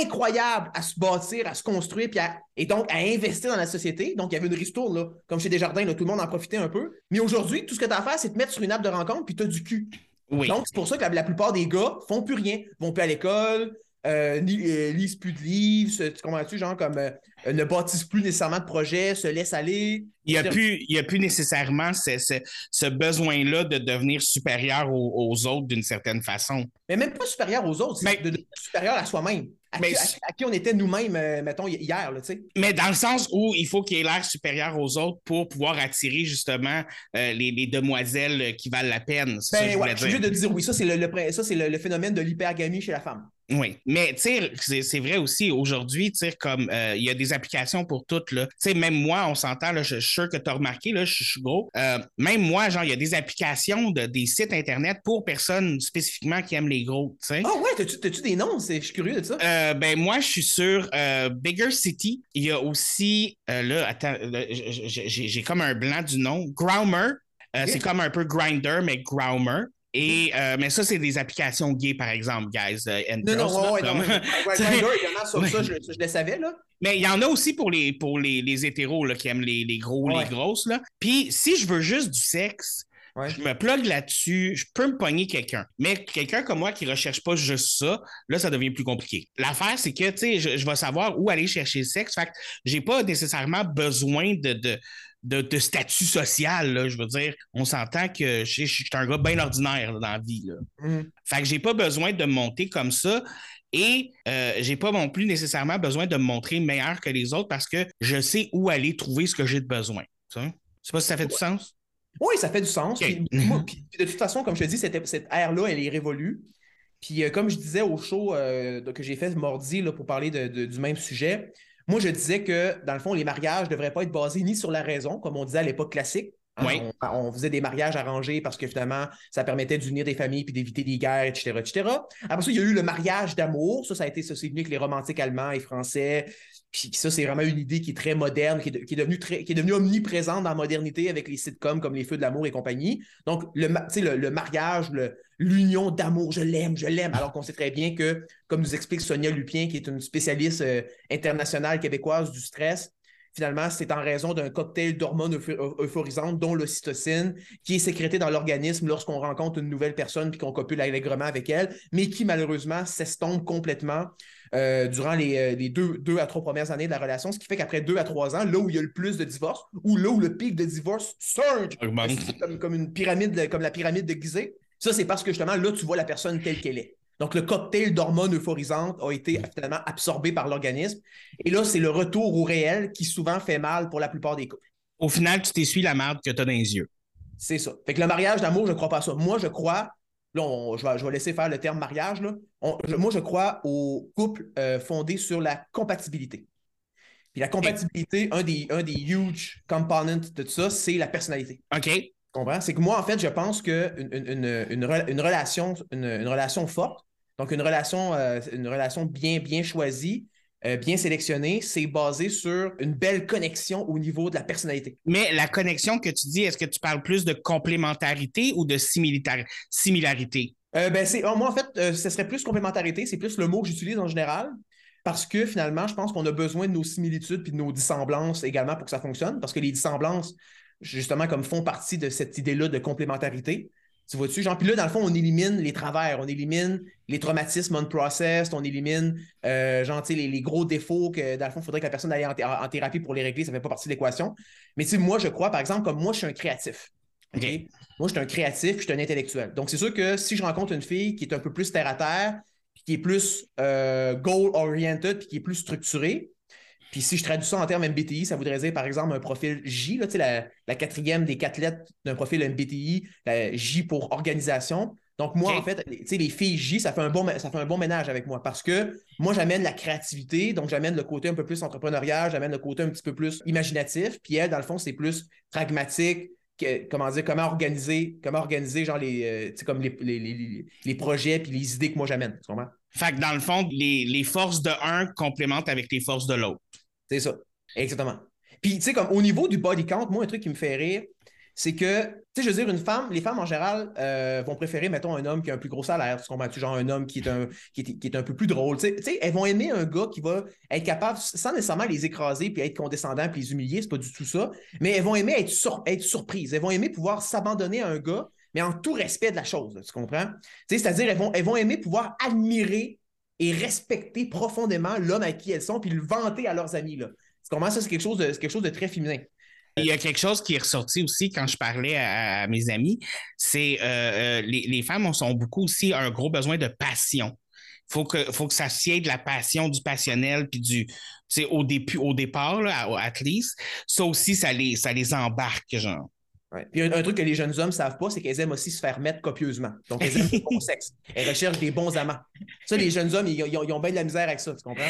incroyable à se bâtir, à se construire, puis à- et donc à investir dans la société. Donc, il y avait une ristourne, là, comme chez Desjardins, là, tout le monde en profitait un peu. Mais aujourd'hui, tout ce que tu as à faire, c'est te mettre sur une app de rencontre, puis tu as du cul. Oui. Donc, c'est pour ça que la, la plupart des gars font plus rien. Vont plus à l'école, euh, euh, lisent plus de livres, tu comprends-tu, genre comme euh, euh, ne bâtissent plus nécessairement de projets, se laissent aller. Il n'y a, plus- il y a plus nécessairement ce, ce- ce besoin-là de devenir supérieur aux, aux autres d'une certaine façon. Mais même pas supérieur aux autres, c'est de, de- supérieur à soi-même. À, Mais- qui, à- à qui on était nous-mêmes, mettons, hi- hier, tu sais. Mais dans le sens où il faut qu'il ait l'air supérieur aux autres pour pouvoir attirer justement euh, les, les demoiselles qui valent la peine. C'est ça Ben je ouais, je suis dire. juste de dire oui, ça c'est le, le- ça, c'est le, le phénomène de l'hypergamie chez la femme. Oui, mais tu sais, c'est- vrai aussi aujourd'hui, tu sais, comme euh, il y a des applications pour toutes, là. Tu sais, même moi, on s'entend, là, je je suis sûr que tu as remarqué, là, je je suis gros. Euh, même moi, genre, il y a des applications de, des sites Internet pour personnes spécifiquement qui aiment les gros, tu sais. Ah ouais, t'as-tu t'as-tu des noms? C'est- Je suis curieux de ça. Euh, ben moi, je suis sur euh, Bigger City. Il y a aussi, là, attends, là, j'ai j'ai comme un blanc du nom. Growmer. C'est comme un peu Grinder, mais Growmer. Et, euh, mais ça, c'est des applications gays, par exemple, guys. euh, and non, non, girls, là, ouais, ouais, non, comme- ouais, ouais, Grindr, évidemment, ça, je, je le savais, là. Mais il y en a aussi pour les, pour les, les hétéros là, qui aiment les, les gros Ouais. les grosses. Là. Puis si je veux juste du sexe, Ouais. je me plug là-dessus, je peux me pogner quelqu'un. Mais quelqu'un comme moi qui ne recherche pas juste ça, là, ça devient plus compliqué. L'affaire, c'est que, tu sais, je, je vais savoir où aller chercher le sexe. Fait que j'ai pas nécessairement besoin de, de, de, de statut social. là. Je veux dire, on s'entend que je, je suis un gars bien ordinaire là, dans la vie. Là. Mhm. Fait que j'ai pas besoin de me monter comme ça. Et euh, j'ai pas non plus nécessairement besoin de me montrer meilleur que les autres parce que je sais où aller trouver ce que j'ai de besoin. Tu sais? Je sais pas si ça fait du sens. Oui, ça fait du sens. Puis, moi, puis- puis de toute façon, comme je te dis, cette, cette ère-là, elle est révolue. Puis euh, comme je disais au show euh, que j'ai fait mardi là, pour parler de- de- du même sujet, moi je disais que dans le fond, les mariages ne devraient pas être basés ni sur la raison, comme on disait à l'époque classique. Hein, Oui. on, on faisait des mariages arrangés parce que finalement, ça permettait d'unir des familles puis d'éviter des guerres, etc., etc. Après ça, il y a eu le mariage d'amour. Ça, ça a été ça, c'est venu avec les romantiques allemands et français. Puis ça, c'est vraiment une idée qui est très moderne, qui est, de- qui est devenue très, qui est devenue omniprésente dans la modernité avec les sitcoms comme Les Feux de l'amour et compagnie. Donc, le, ma- tu sais, le, le mariage, le- l'union d'amour, je l'aime, je l'aime. Alors qu'on sait très bien que, comme nous explique Sonia Lupien, qui est une spécialiste euh, internationale québécoise du stress, finalement, c'est en raison d'un cocktail d'hormones eupho- eu- euphorisantes, dont l'ocytocine, qui est sécrété dans l'organisme lorsqu'on rencontre une nouvelle personne puis qu'on copule allègrement avec elle, mais qui malheureusement s'estompe complètement euh, durant les, euh, les deux, deux à trois premières années de la relation, ce qui fait qu'après deux à trois ans, là où il y a le plus de divorces, ou là où le pic de divorce surge, comme, comme une pyramide, comme la pyramide de Gizeh, ça c'est parce que justement là, tu vois la personne telle qu'elle est. Donc, le cocktail d'hormones euphorisantes a été finalement absorbé par l'organisme. Et là, c'est le retour au réel qui souvent fait mal pour la plupart des couples. Au final, tu t'essuies la merde que tu as dans les yeux. C'est ça. Fait que le mariage d'amour, je ne crois pas à ça. Moi, je crois, là, on- je, vais, je vais laisser faire le terme mariage, là. On- je- moi, je crois au couple euh, fondé sur la compatibilité. Puis la compatibilité, un des, un des huge components de tout ça, c'est la personnalité. OK? Comprends? C'est que moi, en fait, je pense qu'une une, une, une, re- une relation, une, relation forte, donc une relation, euh, une relation bien, bien choisie, euh, bien sélectionnée, c'est basé sur une belle connexion au niveau de la personnalité. Mais la connexion que tu dis, est-ce que tu parles plus de complémentarité ou de similarité? Euh, ben, c'est, moi, en fait, ce serait plus complémentarité, c'est plus le mot que j'utilise en général. Parce que finalement, je pense qu'on a besoin de nos similitudes puis de nos dissemblances également pour que ça fonctionne. Parce que les dissemblances, justement, comme font partie de cette idée-là de complémentarité. Tu vois-tu, genre, puis là, dans le fond, on élimine les travers, on élimine les traumatismes unprocessed, on élimine, euh, genre, tu sais, les, les gros défauts que, dans le fond, il faudrait que la personne aille en, thé- en thérapie pour les régler, ça ne fait pas partie de l'équation. Mais tu sais, moi, je crois, par exemple, comme moi, je suis un créatif. OK? OK. Moi, je suis un créatif, puis je suis un intellectuel. Donc, c'est sûr que si je rencontre une fille qui est un peu plus terre à terre, puis qui est plus euh, goal-oriented, puis qui est plus structurée, puis si je traduis ça en termes MBTI, ça voudrait dire, par exemple, un profil J, là, tu sais, la, la quatrième des quatre lettres d'un profil MBTI, la J pour organisation. Donc, moi, en fait, tu sais, les filles J, ça fait, un bon, ça fait un bon ménage avec moi parce que moi, j'amène la créativité, donc j'amène le côté un peu plus entrepreneurial, j'amène le côté un petit peu plus imaginatif. Puis elle, dans le fond, c'est plus pragmatique, que- comment dire, comment organiser, comment organiser genre les, euh, tu sais, comme les, les, les- les projets puis les idées que moi j'amène. Fait que dans le fond, les, les forces de un complémentent avec les forces de l'autre. C'est ça. Exactement. Puis, tu sais, comme au niveau du body count, moi, un truc qui me fait rire, c'est que, tu sais, je veux dire, une femme, les femmes en général euh, vont préférer, mettons, un homme qui a un plus gros salaire, tu comprends-tu? Genre un homme qui est un, peu plus drôle. Tu sais, elles vont aimer un gars qui va être capable, sans nécessairement les écraser puis être condescendant puis les humilier, c'est pas du tout ça, mais elles vont aimer être, sur, être surprises. Elles vont aimer pouvoir s'abandonner à un gars, mais en tout respect de la chose, tu comprends? Tu c'est-à-dire, elles vont, elles vont aimer pouvoir admirer et respecter profondément l'homme à qui elles sont puis le vanter à leurs amis, là. Tu? Ça, c'est quelque, chose de, quelque chose de très féminin. Il y a quelque chose qui est ressorti aussi quand je parlais à, mes amis, c'est euh, les, les, femmes ont beaucoup aussi un gros besoin de passion. Il faut que, faut que ça sied de la passion, du passionnel, puis du, au, début, au départ, là, at least. Ça aussi, ça les, ça les embarque, genre. Ouais. Puis un, truc que les jeunes hommes ne savent pas, c'est qu'elles aiment aussi se faire mettre copieusement. Donc, elles aiment le bon sexe. Elles recherchent des bons amants. Ça, les jeunes hommes, ils, ils, ont, ils ont bien de la misère avec ça, tu comprends?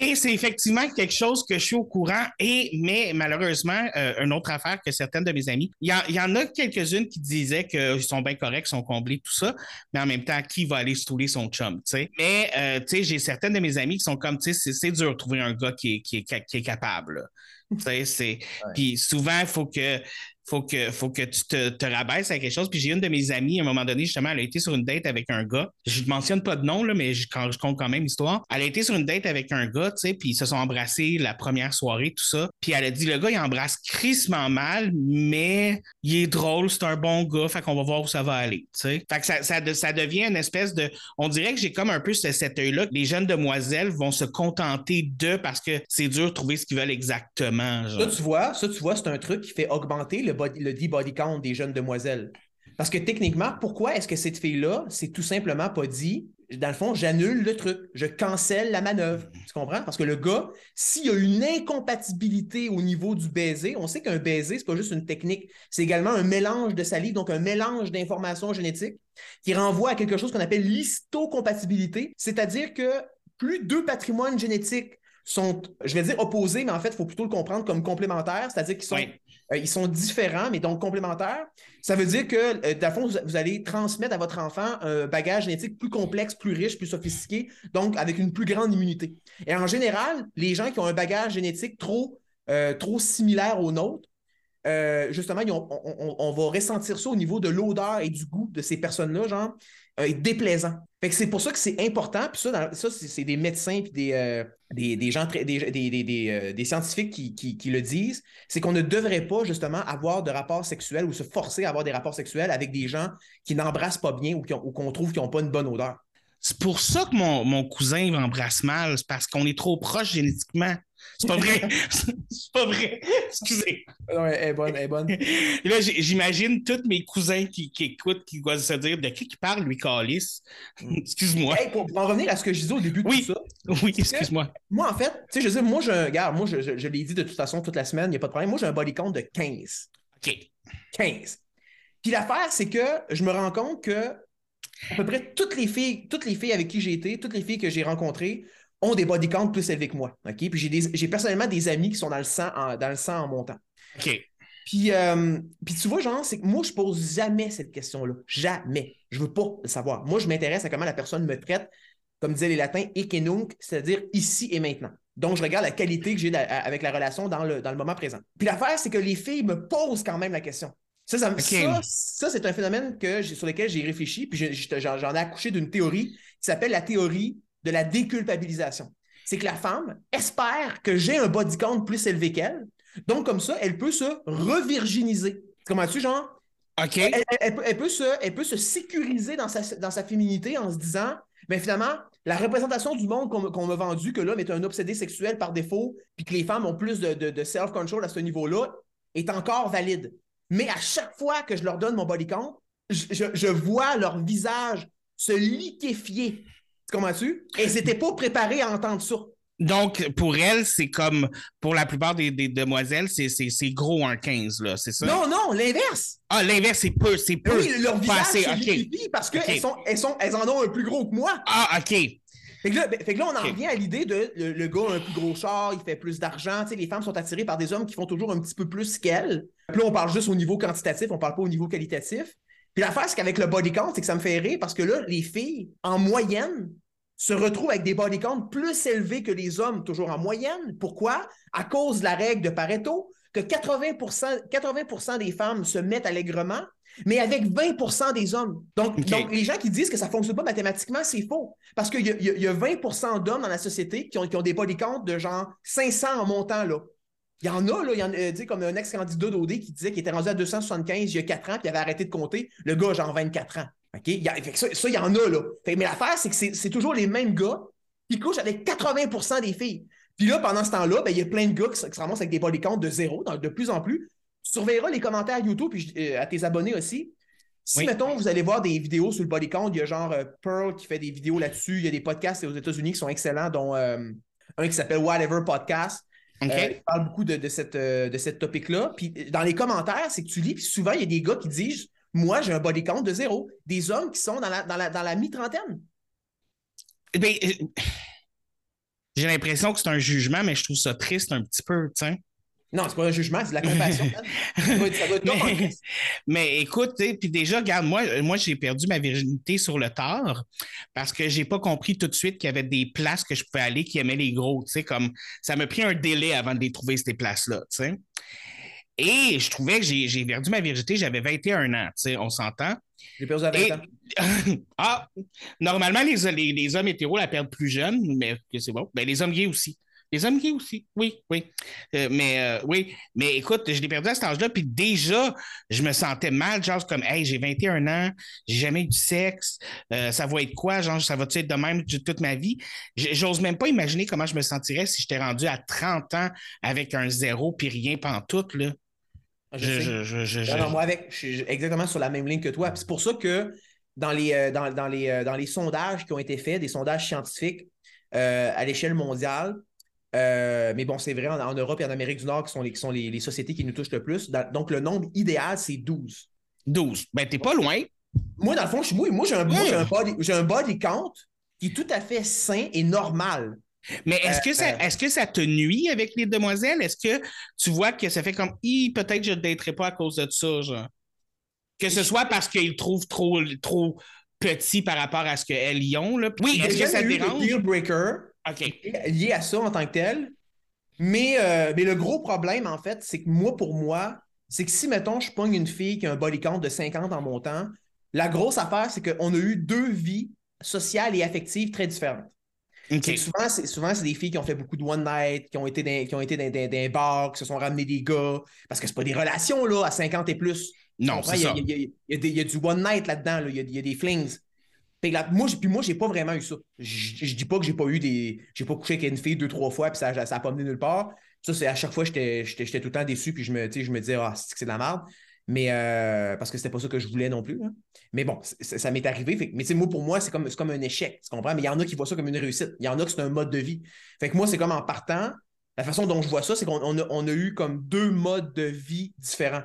Et c'est effectivement quelque chose que je suis au courant. Et, mais malheureusement, euh, une autre affaire que certaines de mes amis, il y, en a quelques-unes qui disaient qu'ils sont bien corrects, sont comblés, tout ça, mais en même temps, qui va aller stouler son chum, tu sais? Mais, euh, tu sais, j'ai certaines de mes amis qui sont comme, tu sais, c'est dur de trouver un gars qui est, qui est, qui est capable. Tu sais, c'est... Puis souvent, il faut que faut que, faut que tu te, te, rabaisses à quelque chose. Puis j'ai une de mes amies, à un moment donné, justement, elle a été sur une date avec un gars. Je ne mentionne pas de nom, là, mais je, quand, je compte quand même l'histoire. Elle a été sur une date avec un gars, tu sais, puis ils se sont embrassés la première soirée, tout ça. Puis elle a dit, le gars, il embrasse crissement mal, mais il est drôle, c'est un bon gars, fait qu'on va voir où ça va aller, tu sais. Fait que ça, ça, devient une espèce de... On dirait que j'ai comme un peu cet œil-là. Les jeunes demoiselles vont se contenter de parce que c'est dur de trouver ce qu'ils veulent exactement. Ça, tu vois, ça, tu vois, c'est un truc qui fait augmenter le le dit body count des jeunes demoiselles. Parce que techniquement, pourquoi est-ce que cette fille-là, c'est tout simplement pas dit, dans le fond, j'annule le truc, je cancelle la manœuvre? Tu comprends? Parce que le gars, s'il y a une incompatibilité au niveau du baiser, on sait qu'un baiser, c'est pas juste une technique, c'est également un mélange de salive, donc un mélange d'informations génétiques qui renvoie à quelque chose qu'on appelle l'histocompatibilité, c'est-à-dire que plus deux patrimoines génétiques sont, je vais dire opposés, mais en fait, il faut plutôt le comprendre comme complémentaires, c'est-à-dire qu'ils sont euh, ils sont différents, mais donc complémentaires. Ça veut dire que, euh, fond, vous, allez transmettre à votre enfant un bagage génétique plus complexe, plus riche, plus sophistiqué, donc avec une plus grande immunité. Et en général, les gens qui ont un bagage génétique trop, euh, trop similaire au nôtre, justement, on, va ressentir ça au niveau de l'odeur et du goût de ces personnes-là, genre, est déplaisant. Fait que c'est pour ça que c'est important, puis ça, ça c'est des médecins puis des, des, gens très, des, des, des, scientifiques qui, qui, le disent, c'est qu'on ne devrait pas justement avoir de rapports sexuels ou se forcer à avoir des rapports sexuels avec des gens qui n'embrassent pas bien ou qu'on trouve qu'ils n'ont pas une bonne odeur. C'est pour ça que mon, mon cousin m'embrasse mal, c'est parce qu'on est trop proche génétiquement. C'est pas vrai. c'est pas vrai. Excusez. Non, elle est bonne, elle est bonne. là, j'imagine tous mes cousins qui, qui, écoutent, qui doivent se dire de qui qui parle, lui, Calis? Hmm. Excuse-moi. pour, en revenir à ce que je disais au début de oui. tout ça. Oui, excuse-moi. Moi, en fait, tu sais, je dis, moi, je, regarde, moi, je, je, l'ai dit de toute façon toute la semaine, il n'y a pas de problème. Moi, j'ai un body count de 15. OK. 15. Puis l'affaire, c'est que je me rends compte que à peu près toutes les filles, toutes les filles avec qui j'ai été, toutes les filles que j'ai rencontrées ont des body counts plus élevés que moi. OK? Puis j'ai personnellement des amis qui sont dans le sang en, dans le sang en montant. OK. Puis, euh, puis tu vois, genre, c'est que moi, je pose jamais cette question-là. Jamais. Je veux pas le savoir. Moi, je m'intéresse à comment la personne me traite, comme disaient les latins, et nunc, c'est-à-dire ici et maintenant. Donc, je regarde la qualité que j'ai avec la relation dans le, dans le moment présent. Puis l'affaire, c'est que les filles me posent quand même la question. Ça, ça, ça, c'est un phénomène que sur lequel j'ai réfléchi, puis j'en ai accouché d'une théorie qui s'appelle la théorie de la déculpabilisation. C'est que la femme espère que j'ai un body count plus élevé qu'elle. Donc, comme ça, elle peut se revirginiser. Comment tu genre? OK. Elle, peut se, elle peut se sécuriser dans sa, dans sa féminité en se disant, mais finalement, la représentation du monde qu'on m'a vendu, que l'homme est un obsédé sexuel par défaut, puis que les femmes ont plus de, de, self-control à ce niveau-là, est encore valide. Mais à chaque fois que je leur donne mon body count, je, je vois leur visage se liquéfier comment tu Et c'était pas préparé à entendre ça. Donc, pour elle, c'est comme pour la plupart des, demoiselles, c'est gros un 15, là, c'est ça? Non, non, l'inverse. Ah, l'inverse, c'est peu, c'est peu. Oui, leur visage, c'est parce qu'elles sont, elles sont, elles en ont un plus gros que moi. Ah, OK. Fait que, là, ben, fait que là, on en revient à l'idée de le, gars a un plus gros char, il fait plus d'argent. Les femmes sont attirées par des hommes qui font toujours un petit peu plus qu'elles. Puis là, on parle juste au niveau quantitatif, on parle pas au niveau qualitatif. Puis l'affaire, c'est qu'avec le body count, c'est que ça me fait rire parce que là, les filles, en moyenne, se retrouvent avec des body counts plus élevés que les hommes, toujours en moyenne. Pourquoi? À cause de la règle de Pareto, que 80, 80% des femmes se mettent allègrement, mais avec 20% des hommes. Donc, les gens qui disent que ça ne fonctionne pas mathématiquement, c'est faux. Parce qu'il y, a- il y a- il y a 20% d'hommes dans la société qui ont, qui ont des body counts de genre 500 en montant, là. Il y en a, là, il y en a, euh, tu sais, comme un ex-candidat d'OD qui disait qu'il était rendu à 275 il y a 4 ans, puis il avait arrêté de compter. Le gars a genre 24 ans. OK? Il y a- fait que ça, ça, il y en a, là. Fait- mais l'affaire, c'est que c'est toujours les mêmes gars qui couchent avec 80% des filles. Puis là, pendant ce temps-là, ben, il y a plein de gars qui, se ramassent avec des counts de zéro, donc de plus en plus. Tu surveilleras les commentaires YouTube puis euh, à tes abonnés aussi. Si, Oui. mettons, vous allez voir des vidéos sur le body count, il y a genre euh, Pearl qui fait des vidéos là-dessus. Il y a des podcasts aux États-Unis qui sont excellents, dont euh, un qui s'appelle Whatever Podcast. Euh, il parle beaucoup de, de cette, euh, de cette topic-là. Puis euh, dans les commentaires, c'est que tu lis, puis souvent, il y a des gars qui disent Moi, j'ai un body count de zéro. Des hommes qui sont dans la, dans la, dans la mi-trentaine. Ben, euh, j'ai l'impression que c'est un jugement, mais je trouve ça triste un petit peu, sais. Non, c'est pas un jugement, c'est de la compassion. ça doit être, ça doit être tough, en mais, écoute, puis déjà, regarde, moi, moi j'ai perdu ma virginité sur le tard parce que j'ai pas compris tout de suite qu'il y avait des places que je pouvais aller qui aimaient les gros. Tu sais, comme ça m'a pris un délai avant de les trouver, ces places-là, tu sais. Et je trouvais que j'ai perdu ma virginité, j'avais 21 ans, tu sais, on s'entend. J'ai perdu à 20 Et- ans. ah, normalement, les, les, les hommes hétéros la perdent plus jeune, mais c'est bon. Ben, les hommes gays aussi. Les hommes gays aussi, oui, oui. Euh, mais euh, oui, mais écoute, je l'ai perdu à cet âge-là, puis déjà, je me sentais mal, genre comme, hey, j'ai 21 ans, j'ai jamais eu du sexe, euh, ça va être quoi, genre, ça va-tu être de même toute ma vie? J'ose même pas imaginer comment je me sentirais si j'étais rendu à 30 ans avec un zéro, puis rien pantoute, là. Je Je, je, je, Non, non, moi, avec, je suis exactement sur la même ligne que toi. C'est pour ça que dans les, dans, dans les, dans les sondages qui ont été faits, des sondages scientifiques euh, à l'échelle mondiale, euh, mais bon, c'est vrai, en, en Europe et en Amérique du Nord, qui sont les, qui sont les, les sociétés qui nous touchent le plus. Dans- donc, le nombre idéal, c'est 12. 12. Ben, t'es pas loin. Moi, dans le fond, je suis moi, moi, j'ai un, moi, j'ai un body, un body count qui est tout à fait sain et normal. Mais est-ce que, ça, Euh, est-ce que ça te nuit avec les demoiselles? Est-ce que tu vois que ça fait comme, Hi, peut-être que je ne daterai pas à cause de ça, genre? Que ce soit parce qu'ils le trouvent trop, trop petit par rapport à ce qu'elles y ont, là. Oui, est-ce que ça te dérange? deal breaker OK. lié à ça en tant que tel. Mais, euh, mais le gros problème, en fait, c'est que moi, pour moi, c'est que si, mettons, je pogne une fille qui a un body count de 50 en montant, la grosse affaire, c'est qu'on a eu deux vies sociales et affectives très différentes. Souvent, c'est, souvent, c'est des filles qui ont fait beaucoup de one night, qui ont été dans, qui ont été dans, qui se sont ramenés des gars. Parce que c'est pas des relations, là, à 50 et plus. Non, c'est ça. il y a- y y du one night là-dedans, il y a des flings. Là, moi, puis moi, j'ai pas vraiment eu ça. Je, dis pas que j'ai pas eu des. J'ai pas couché avec une fille deux, trois fois, puis ça, ça a pas mené nulle part. Ça, c'est à chaque fois, j'étais tout le temps déçu, puis je me, je me disais, ah, c'est que c'est de la merde. Mais euh, parce que c'était pas ça que je voulais non plus. hein. Mais bon, ça m'est arrivé. Fait mais tu sais, moi, pour moi, c'est comme, comme un échec. Tu comprends? Mais il y en a qui voient ça comme une réussite. Il y en a que c'est un mode de vie. Fait que moi, c'est comme en partant, la façon dont je vois ça, c'est qu'on on a, on a eu comme deux modes de vie différents.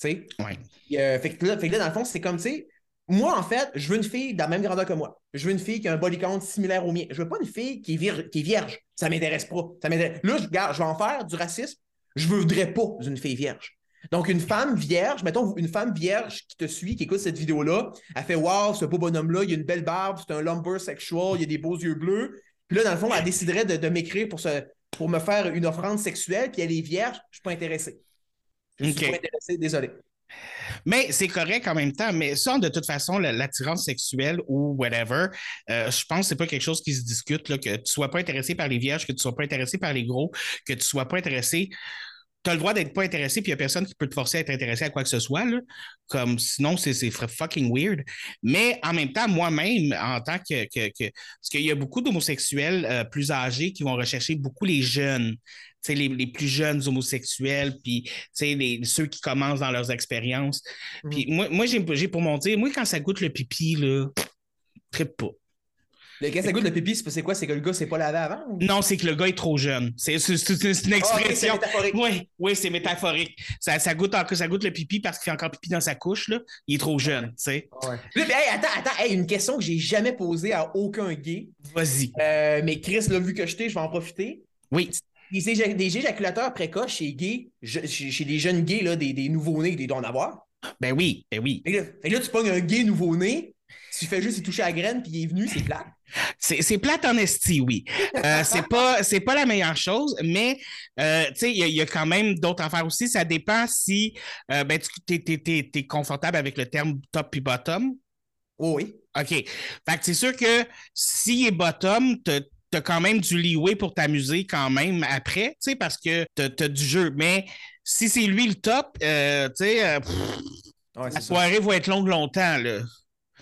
Tu sais? Ouais. Euh, fait, que là, fait que là, dans le fond, c'est comme, tu sais, moi, en fait, je veux une fille de la même grandeur que moi. Je veux une fille qui a un body count similaire au mien. Je veux pas une fille qui est, vierge. Qui est vierge. Ça m'intéresse pas. Ça m'intéresse- Là, je, regarde, je vais en faire du racisme. Je ne voudrais pas d'une fille vierge. Donc, une femme vierge, mettons une femme vierge qui te suit, qui écoute cette vidéo-là, elle fait Waouh, ce beau bonhomme-là, il a une belle barbe, c'est un lumber sexual, il a des beaux yeux bleus. Puis là, dans le fond, elle déciderait de, de m'écrire pour, se- pour me faire une offrande sexuelle, puis elle est vierge, je ne suis pas intéressé. Je ne suis pas intéressé, désolé. Mais c'est correct en même temps. Mais ça, de toute façon, la- l'attirance sexuelle ou whatever, euh, je pense que c'est pas quelque chose qui se discute, là, que tu sois pas intéressé par les vierges, que tu sois pas intéressé par les gros, que tu sois pas intéressé. Tu as le droit d'être pas intéressé, puis il n'y a personne qui peut te forcer à être intéressé à quoi que ce soit. Là. Comme sinon, c'est fucking weird. Mais en même temps, moi-même, en tant que. que- que- parce qu'il y a beaucoup d'homosexuels euh, plus âgés qui vont rechercher beaucoup les jeunes. Les, les plus jeunes homosexuels, puis les- ceux qui commencent dans leurs expériences. Puis moi, moi j'ai pour mon dire, moi, quand ça goûte le pipi, là, trippe pas. Le gars, ça goûte le pipi, c'est quoi? C'est que le gars s'est pas lavé avant? ou- Non, c'est que le gars est trop jeune. C'est une Ah, expression. métaphorique. oui, oui, c'est métaphorique. Ça, ça, goûte encore, ça goûte le pipi parce qu'il fait encore pipi dans sa couche, là. Il est trop jeune, tu sais. Ouais. Là, mais, hey, attends, attends, hey, une question que j'ai jamais posée à aucun gay. Vas-y. Euh, mais Chris l'a vu que j'étais, je vais en profiter. Oui. Des, des éjaculateurs précoces chez gays, je- chez, chez les jeunes gays, là, des, des nouveaux-nés, des doit en avoir. Ben oui, ben oui. Fait que là, que là, tu pognes un gay nouveau-né, tu fais juste y toucher à la graine, puis il est venu, c'est plat. C'est c'est plate en esti, oui. Euh, c'est pas, c'est pas la meilleure chose, mais euh, tu sais, il y, a- il y a quand même d'autres affaires aussi. Ça dépend si euh, ben, tu es, confortable avec le terme top puis bottom. Oh, oui. OK. Fait que c'est sûr que s'il est bottom, t'as as quand même du leeway pour t'amuser quand même après, tu sais, parce que t'as as du jeu. Mais si c'est lui le top, tu sais, Ouais, la ça. soirée va être longue longtemps, là.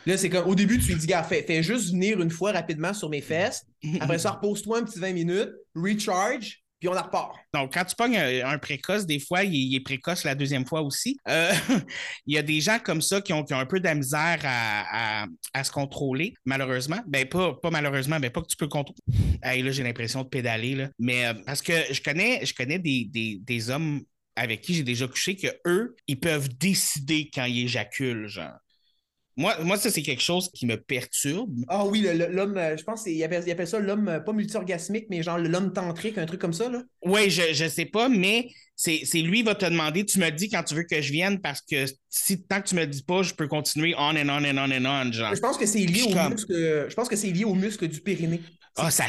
Là, c'est comme au début, tu lui dis, gars, fais, fais juste venir une fois rapidement sur mes fesses. Après ça, repose-toi un petit 20 minutes, recharge, puis on en repart. Donc, quand tu pognes un, un précoce, des fois, il, est précoce la deuxième fois aussi. Euh, il y a des gens comme ça qui ont, qui ont un peu de misère à, à- à se contrôler, malheureusement. Ben, pas, pas malheureusement, ben, pas que tu peux contrôler. Hey, là, j'ai l'impression de pédaler, là. Mais euh, parce que je connais, je connais des, des, des hommes avec qui j'ai déjà couché que eux, ils peuvent décider quand ils éjaculent, genre. Moi, moi ça, c'est quelque chose qui me perturbe. Ah oui, l'homme, euh, je pense qu'il appelle, il appelle ça l'homme, euh, pas multi-orgasmique, mais genre l'homme tantrique, un truc comme ça, là. Oui, je, je sais pas, mais c'est lui qui va te demander, tu me le dis quand tu veux que je vienne parce que si tant que tu me le dis pas, je peux continuer on and on and on and on, genre. Je pense que c'est lié au comme- muscle. Je pense que c'est lié au muscle du périnée. Ah, ça.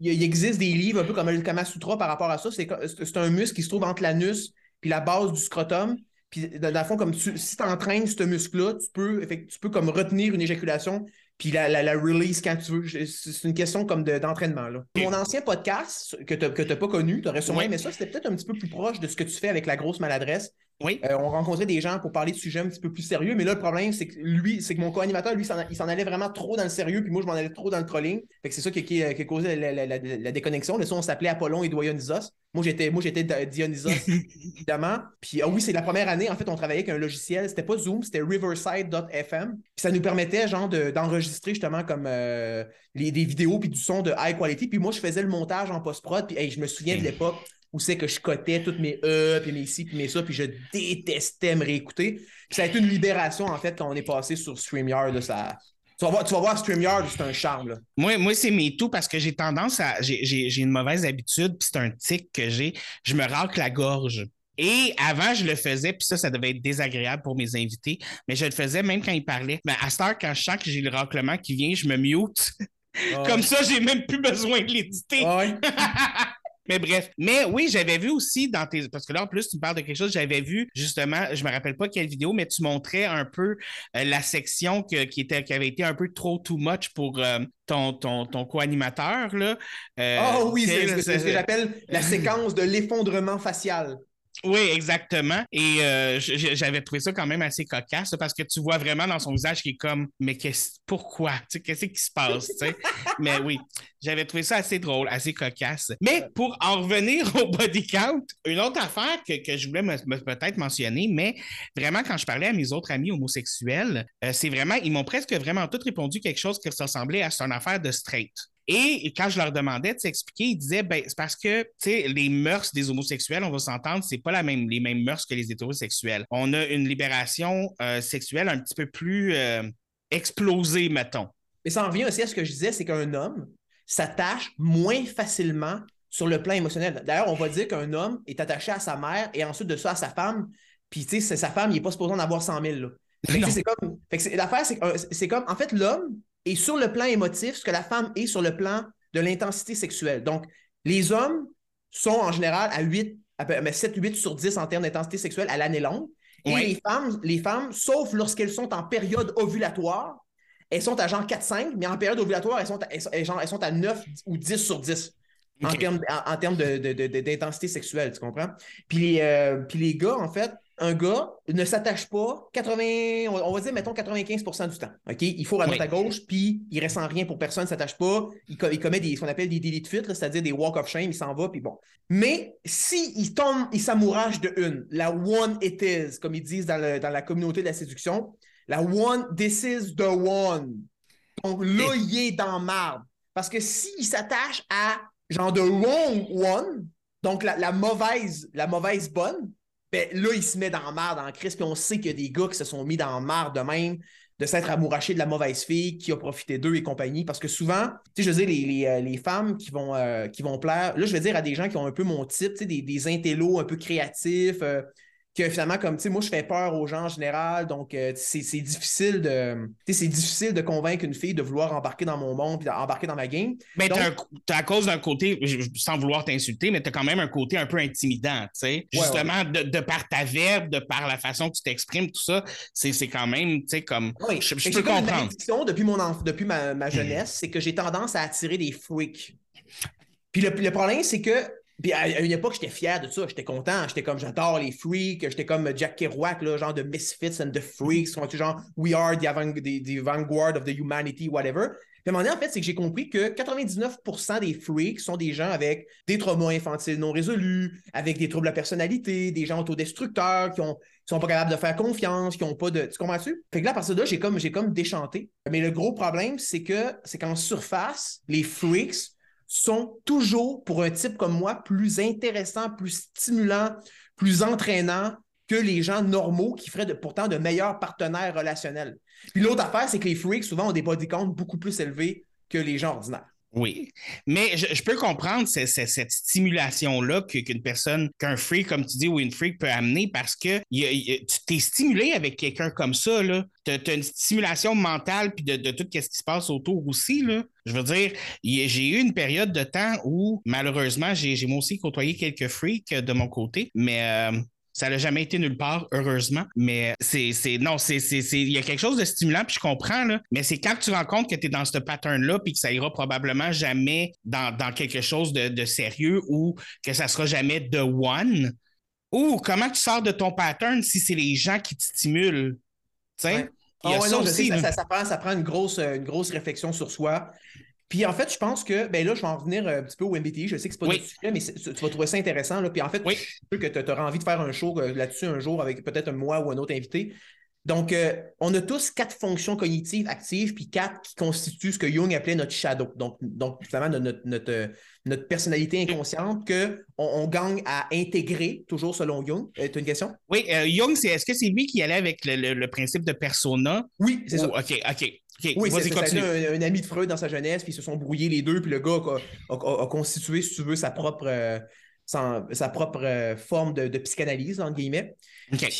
Il, il existe des livres un peu comme le Kama Sutra par rapport à ça. C'est un muscle qui se trouve entre l'anus puis la base du scrotum. Puis dans le fond, comme tu, si tu entraînes ce muscle-là, tu peux, tu peux comme retenir une éjaculation puis la, la, la release quand tu veux. C'est une question comme de- d'entraînement. là. Mon ancien podcast que tu n'as pas connu, tu aurais sûrement Oui. aimé ça, c'était peut-être un petit peu plus proche de ce que tu fais avec la grosse maladresse. Oui. Euh, on rencontrait des gens pour parler de sujets un petit peu plus sérieux, mais là, le problème, c'est que lui, c'est que mon co-animateur, lui, il s'en allait vraiment trop dans le sérieux, puis moi, je m'en allais trop dans le trolling. Fait que c'est ça qui, qui- qui a causé la, la- la- la déconnexion. Le son, on s'appelait Apollon et Dionysos. Moi, j'étais, moi, j'étais Di- Dionysos, évidemment. Puis, ah oui, c'est la première année, en fait, on travaillait avec un logiciel. C'était pas Zoom, c'était Riverside.fm. Puis ça nous permettait, genre, de- d'enregistrer justement comme euh, les, des vidéos puis du son de high quality. Puis moi, je faisais le montage en post-prod. Puis, hey, je me souviens de l'époque où c'est que je cotais toutes mes E, puis mes ci, puis mes ça, puis je détestais me réécouter. Puis ça a été une libération, en fait, quand on est passé sur StreamYard. là, ça... tu, vas voir, tu vas voir StreamYard, c'est un charme. Là. Moi, moi c'est mes tout parce que j'ai tendance à. J'ai une mauvaise habitude, puis c'est un tic que j'ai. Je me racle la gorge. Et avant, je le faisais, puis ça, ça devait être désagréable pour mes invités, mais je le faisais même quand ils parlaient. Mais à cette heure, quand je sens que j'ai le raclement qui vient, je me mute. Comme ça, j'ai même plus besoin de l'éditer. Ah. Mais bref, mais oui, j'avais vu aussi dans tes. Parce que là, en plus, tu me parles de quelque chose, j'avais vu justement, je me rappelle pas quelle vidéo, mais tu montrais un peu euh, la section que- qui, était, qui avait été un peu trop too much pour euh, ton, ton, ton co-animateur. là. Euh, Ah oui, c'est ce que j'appelle la séquence de l'effondrement facial. Oui, exactement. Et euh, j'avais trouvé ça quand même assez cocasse parce que tu vois vraiment dans son visage qui est comme Mais qu'est-ce pourquoi? Qu'est-ce qui se passe? Mais oui, j'avais trouvé ça assez drôle, assez cocasse. Mais pour en revenir au body count, une autre affaire que, que je voulais me- me- peut-être mentionner, mais vraiment, quand je parlais à mes autres amis homosexuels, euh, c'est vraiment, ils m'ont presque vraiment tous répondu quelque chose qui ressemblait à une affaire de straight. Et quand je leur demandais de s'expliquer, ils disaient ben, c'est parce que les mœurs des homosexuels, on va s'entendre, c'est pas la même, les mêmes mœurs que les hétérosexuels. On a une libération euh, sexuelle un petit peu plus euh, explosée, mettons. Mais ça en revient aussi à ce que je disais, c'est qu'un homme s'attache moins facilement sur le plan émotionnel. D'ailleurs, on va dire qu'un homme est attaché à sa mère et ensuite de ça à sa femme. Puis, tu sais, sa femme, il n'est pas supposé en avoir 100 000. là. Fait que, c'est comme. L'affaire, c'est euh, c'est comme. En fait, l'homme est sur le plan émotif ce que la femme est sur le plan de l'intensité sexuelle. Donc, les hommes sont en général à 8, à peu- mais 7, 8 sur 10 en termes d'intensité sexuelle à l'année longue. Et Ouais. les femmes, les femmes, sauf lorsqu'elles sont en période ovulatoire, elles sont à genre 4-5, mais en période ovulatoire, elles sont à, elles elles sont- à 9 ou 10 sur 10 en termes, en, en termes de- de- de- de- d'intensité sexuelle, tu comprends? Puis les, euh, puis les gars, en fait, un gars ne s'attache pas 80, on va dire, mettons 95% du temps. OK? Il faut à droite Oui. à gauche, puis il reste en rien pour personne, ne s'attache pas. Il, co- il commet des, ce qu'on appelle des délits de fuite, c'est-à-dire des walk of shame, il s'en va, puis bon. Mais si il tombe, il s'amourage de une, la one it is, comme ils disent dans, le- dans la communauté de la séduction, la one, this is the one. Donc là, il est dans marde. Parce que s'il s'attache à genre de wrong one, donc la, la mauvaise, la mauvaise bonne, ben là, il se met dans marde en crise, puis on sait qu'il y a des gars qui se sont mis dans marde de même, de s'être amouraché de la mauvaise fille qui a profité d'eux et compagnie. Parce que souvent, tu sais, je veux dire, les, euh, femmes qui vont, euh, qui vont plaire, là, je veux dire à des gens qui ont un peu mon type, tu sais, des, des intellos un peu créatifs, euh, que finalement, comme, tu sais, moi, je fais peur aux gens en général, donc euh, c'est difficile de, tu sais, c'est difficile de convaincre une fille de vouloir embarquer dans mon monde puis d'embarquer dans ma game. Mais Donc- t'as à cause d'un côté, je- je- sans vouloir t'insulter, mais t'as quand même un côté un peu intimidant, tu sais. Ouais, Justement, De, de par ta verbe, de par la façon que tu t'exprimes, tout ça, c'est quand même, tu sais, comme. Oui, Je, je que peux une comprendre. malédiction depuis, mon enf- depuis ma, ma jeunesse, c'est que j'ai tendance à attirer des freaks. Puis le, le problème, c'est que puis à, une époque, j'étais fier de ça, j'étais content, j'étais comme j'adore les freaks, j'étais comme Jack Kerouac, là, genre de Misfits and the Freaks, tu genre We are the, avant- the- the vanguard of the humanity, whatever. Puis à un moment donné, en fait, c'est que j'ai compris que 99% des freaks sont des gens avec des traumas infantiles non résolus, avec des troubles de personnalité, des gens autodestructeurs qui ont qui sont pas capables de faire confiance, qui ont pas de. Tu comprends-tu? Fait que là, à partir de là, j'ai comme, j'ai comme déchanté. Mais le gros problème, c'est que c'est qu'en surface, les freaks sont toujours, pour un type comme moi, plus intéressants, plus stimulants, plus entraînants que les gens normaux qui feraient pourtant de meilleurs partenaires relationnels. Puis l'autre affaire, c'est que les freaks, souvent, ont des body beaucoup plus élevés que les gens ordinaires. Oui. Mais je, peux comprendre ce- ce- cette stimulation-là qu'une personne, qu'un freak, comme tu dis, ou une freak peut amener parce que tu t'es stimulé avec quelqu'un comme ça. Tu as, une stimulation mentale puis de, de tout ce qui se passe autour aussi, là. Je veux dire, j'ai eu une période de temps où, malheureusement, j'ai moi aussi côtoyé quelques freaks de mon côté, mais euh, ça n'a jamais été nulle part, heureusement. Mais c'est, c'est, non, c'est, il y a quelque chose de stimulant, puis je comprends, là. Mais c'est quand tu rends compte que tu es dans ce pattern-là, puis que ça ira probablement jamais dans, dans quelque chose de, de sérieux ou que ça sera jamais de one. Ou comment tu sors de ton pattern si c'est les gens qui te stimulent? Tu sais? Ouais. Ouais, ça aussi, sais, ça- ça prend, ça prend une, grosse, euh, une grosse réflexion sur soi. Puis en fait, je pense que, ben là, je vais en revenir un petit peu au MBTI. Je sais que c'est pas Oui. notre sujet, mais tu vas trouver ça intéressant. Là. Puis en fait, Oui. je suis sûr que tu auras envie de faire un show euh, là-dessus un jour avec peut-être moi ou un autre invité. Donc, euh, on a tous quatre fonctions cognitives actives, puis quatre qui constituent ce que Jung appelait notre shadow. Donc, donc justement, notre, notre, notre, euh, notre personnalité inconsciente qu'on on gagne à intégrer, toujours selon Jung. tu as une question? Oui, euh, Jung, c'est, est-ce que c'est lui qui allait avec le, le- le principe de persona? Oui, c'est Ou- ça. OK, OK. Oui, c'est un, un ami de Freud dans sa jeunesse, puis ils se sont brouillés les deux, puis le gars a, a- a- a constitué, si tu veux, sa propre, euh, sa, sa propre euh, forme de, de psychanalyse, entre guillemets.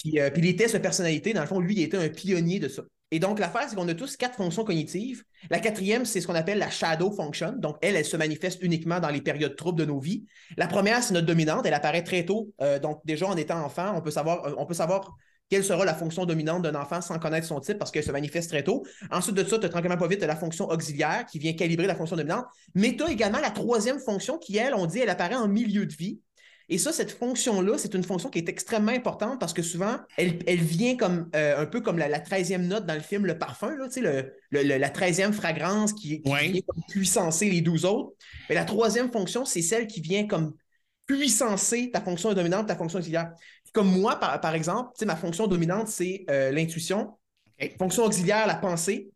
Puis, euh, puis les tests de personnalité, dans le fond, lui, il était un pionnier de ça. Et donc, l'affaire, c'est qu'on a tous quatre fonctions cognitives. La quatrième, c'est ce qu'on appelle la shadow function. Donc, elle, elle se manifeste uniquement dans les périodes troubles de nos vies. La première, c'est notre dominante. Elle apparaît très tôt. Euh, donc, déjà, en étant enfant, on peut savoir, on peut savoir quelle sera la fonction dominante d'un enfant sans connaître son type parce qu'elle se manifeste très tôt. Ensuite de ça, tu as tranquillement pas vite la fonction auxiliaire qui vient calibrer la fonction dominante. Mais tu as également la troisième fonction qui, elle, on dit, elle apparaît en milieu de vie. Et ça, cette fonction-là, c'est une fonction qui est extrêmement importante parce que souvent, elle, elle vient comme euh, un peu comme la, 13e note dans le film Le Parfum, là, tu sais, le, le- le- la 13e fragrance qui, qui Ouais. vient comme puissancer les 12 autres. Mais la troisième fonction, c'est celle qui vient comme puissancer ta fonction dominante, ta fonction auxiliaire. Comme moi, par, par exemple, ma fonction dominante, c'est euh, l'intuition. Fonction auxiliaire, la pensée.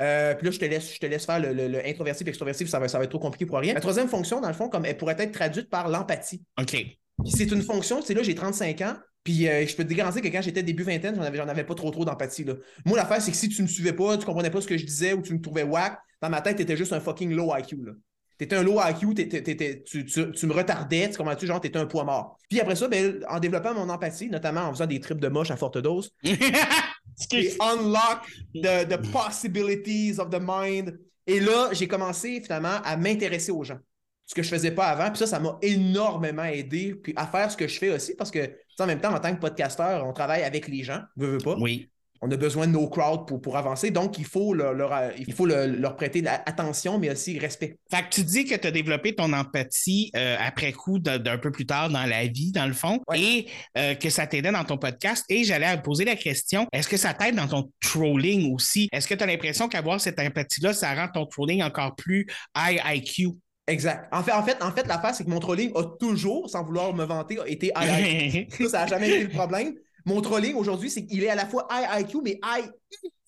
Euh, puis là, je te laisse, je te laisse faire le, le- le introversif, extroversif, ça va, ça va être trop compliqué pour rien. La troisième fonction, dans le fond, comme elle pourrait être traduite par l'empathie. OK. Puis c'est une fonction, tu sais, là, j'ai 35 ans, puis euh, je peux te garantir que quand j'étais début vingtaine, j'en avais, avais pas trop trop d'empathie. Moi, l'affaire, c'est que si tu ne suivais pas, tu comprenais pas ce que je disais ou tu me trouvais whack, dans ma tête, t'étais juste un fucking low IQ. Là. T'étais un low IQ, t'étais- t'étais- tu, tu- tu me retardais, tu comprends-tu, genre, t'étais un poids mort. Puis après ça, ben, en développant mon empathie, notamment en faisant des trips de moche à forte dose, et unlock the, the possibilities of the mind. Et là, j'ai commencé finalement à m'intéresser aux gens. Ce que je faisais pas avant. Puis ça, ça m'a énormément aidé puis à faire ce que je fais aussi parce que, en même temps, en tant que podcasteur, on travaille avec les gens, veux, veux pas. Oui. On a besoin de nos crowds pour, pour avancer. Donc, il faut leur, leur- il faut le- leur prêter attention, mais aussi respect. Fait que tu dis que tu as développé ton empathie euh, après coup d'un peu plus tard dans la vie, dans le fond, Ouais. et euh, que ça t'aidait dans ton podcast. Et j'allais poser la question, est-ce que ça t'aide dans ton trolling aussi? Est-ce que tu as l'impression qu'avoir cette empathie-là, ça rend ton trolling encore plus high IQ? Exact. En fait, en fait, en fait l'affaire, c'est que mon trolling a toujours, sans vouloir me vanter, été high IQ. Ça, ça n'a jamais été le problème. Mon trolling aujourd'hui, c'est qu'il est à la fois high IQ, mais high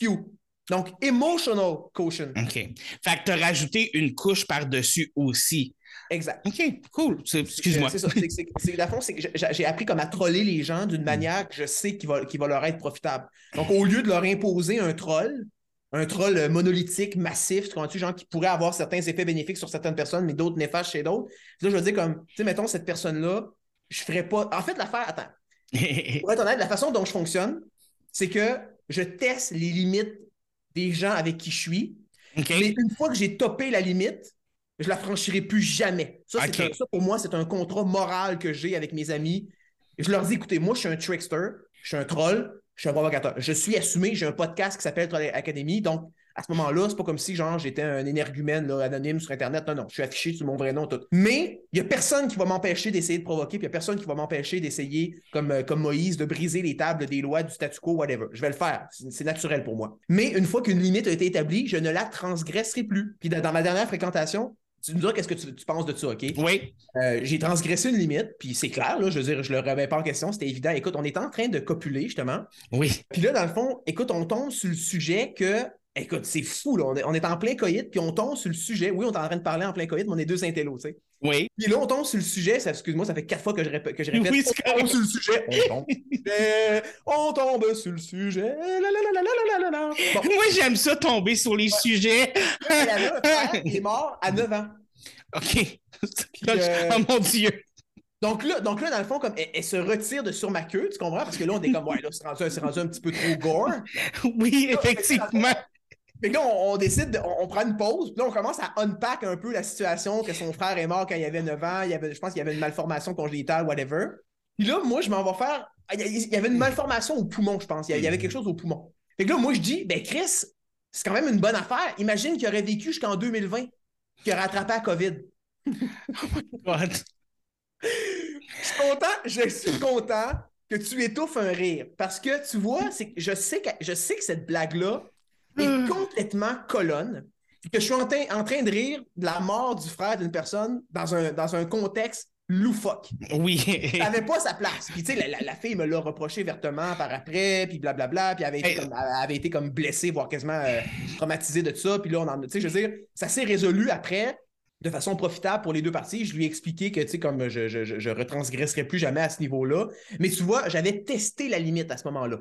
EQ. Donc, emotional quotient. OK. Fait que tu as rajouté une couche par-dessus aussi. Exact. OK, cool. Excuse-moi. C'est ça. C'est- c'est- fond, que j'ai- appris comme à troller les gens Mm. d'une manière que je sais qui va, qui va leur être profitable. Donc, au lieu de leur imposer un troll, un troll monolithique, massif, tu comprends-tu, genre qui pourrait avoir certains effets bénéfiques sur certaines personnes, mais d'autres néfastes chez d'autres. Là, je veux dire, comme, tu sais, mettons, cette personne-là, je ferais pas. En fait, l'affaire, attends. Pour être honnête, la façon dont je fonctionne, c'est que je teste les limites des gens avec qui je suis. Mais une fois que j'ai topé la limite, je la franchirai plus jamais. Un- ça, pour moi, c'est un contrat moral que j'ai avec mes amis. Je leur dis, écoutez, moi, je suis un trickster, je suis un troll, je suis un provocateur. Je suis assumé, j'ai un podcast qui s'appelle Troll Academy, donc à ce moment-là, c'est pas comme si genre j'étais un énergumène là, anonyme sur Internet. Non, non, je suis affiché sur mon vrai nom, tout. Mais il y a personne qui va m'empêcher d'essayer de provoquer, puis il y a personne qui va m'empêcher d'essayer, comme, euh, comme Moïse, de briser les tables des lois du statu quo, whatever. Je vais le faire. C'est naturel pour moi. Mais une fois qu'une limite a été établie, je ne la transgresserai plus. Puis dans, dans ma dernière fréquentation, tu me diras qu'est-ce que tu, tu penses de ça, OK? Oui. Euh, j'ai transgressé une limite, puis c'est clair, là, je veux dire, je le remets pas en question, c'était évident. Écoute, on est en train de copuler, justement. Oui. Puis là, dans le fond, écoute, on tombe sur le sujet que. Écoute, c'est fou, là. On est, on est en plein coït, puis on tombe sur le sujet. Oui, on est en train de parler en plein coït, mais on est deux intellos, tu sais. Oui. Puis là, on tombe sur le sujet. Ça, excuse-moi, ça fait quatre fois que je répète. Que je répète Oui, c'est on tombe sur le sujet. On tombe. On tombe sur le sujet. La, la, la, la, la, la, la, la. Bon, Moi, j'aime ça tomber sur les sujets. il frère qui est mort à 9 ans. OK. euh, Oh mon Dieu. Donc là, donc là, dans le fond, comme elle, elle se retire de sur ma queue, tu comprends? Parce que là, on est comme, ouais, là, c'est rendu, c'est rendu un petit peu trop gore. Oui, effectivement. Que là, on, on décide, de- on, on prend une pause, puis là, on commence à unpack un peu la situation que son frère est mort quand il avait 9 ans, il avait, je pense qu'il y avait une malformation congénitale, whatever. Puis là, moi, je m'en vais faire. Il y avait une malformation au poumon, je pense. Il y avait quelque chose au poumon. Fait que là, moi, je dis, ben, Chris, c'est quand même une bonne affaire. Imagine qu'il aurait vécu jusqu'en 2020, qu'il aurait attrapé la COVID. What? Je suis content, je suis content que tu étouffes un rire. Parce que tu vois, c'est je sais que je sais que cette blague-là est Hmm. complètement colonne. Que je suis en, train- en train de rire de la mort du frère d'une personne dans un, dans un contexte loufoque. Oui. Elle n'avait pas sa place. Puis tu sais, la, la- la fille me l'a reproché vertement par après, puis blablabla, puis elle avait été, Hey. comme, elle avait été comme blessée, voire quasiment euh, traumatisée de ça. Puis là, on en, tu sais, je veux dire, ça s'est résolu après de façon profitable pour les deux parties. Je lui ai expliqué que, tu sais, comme je, je, je, je retransgresserais plus jamais à ce niveau-là. Mais tu vois, j'avais testé la limite à ce moment-là.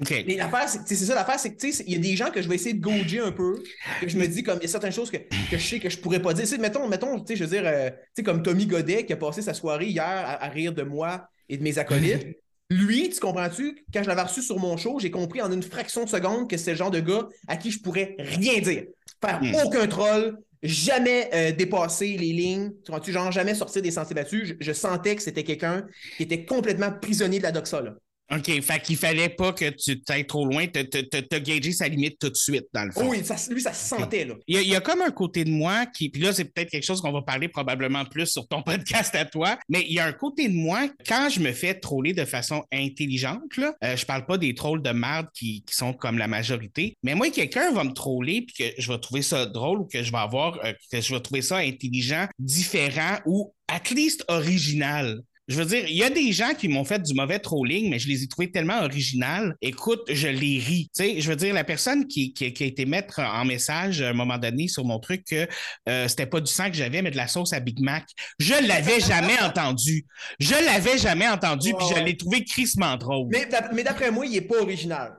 OK. Mais l'affaire, c'est ça l'affaire, c'est que tu sais, il y a des gens que je vais essayer de gauger un peu, que je me dis comme il y a certaines choses que, que je sais que je pourrais pas dire. Tu sais, mettons, mettons, tu sais, je veux dire, euh, tu sais, comme Tommy Godet qui a passé sa soirée hier à, à rire de moi et de mes acolytes. Lui, tu comprends-tu, quand je l'avais reçu sur mon show, j'ai compris en une fraction de seconde que c'est le genre de gars à qui je pourrais rien dire. Faire Hmm. aucun troll, jamais euh, dépasser les lignes, tu comprends-tu, genre jamais sortir des sentiers battus. Je, je sentais que c'était quelqu'un qui était complètement prisonnier de la doxa, là. OK. Fait qu'il fallait pas que tu t'ailles trop loin, te, te, te, te gager sa limite tout de suite, dans le fond. Oui, ça, lui, ça se sentait, là. Il y, a, il y a comme un côté de moi qui, puis là, c'est peut-être quelque chose qu'on va parler probablement plus sur ton podcast à toi, mais il y a un côté de moi, quand je me fais troller de façon intelligente, là, euh, je parle pas des trolls de merde qui, qui sont comme la majorité, mais moi, quelqu'un va me troller puis que je vais trouver ça drôle ou que je vais avoir, euh, que je vais trouver ça intelligent, différent ou at least original. Je veux dire, il y a des gens qui m'ont fait du mauvais trolling, mais je les ai trouvés tellement originales. Écoute, je les ris. Tu sais, je veux dire, la personne qui, qui- qui a été mettre en message à un moment donné sur mon truc que euh, c'était pas du sang que j'avais, mais de la sauce à Big Mac, je l'avais jamais entendu. Je l'avais jamais entendu, puis je l'ai trouvé crissement drôle. Mais, d'ap- mais d'après moi, il n'est pas original.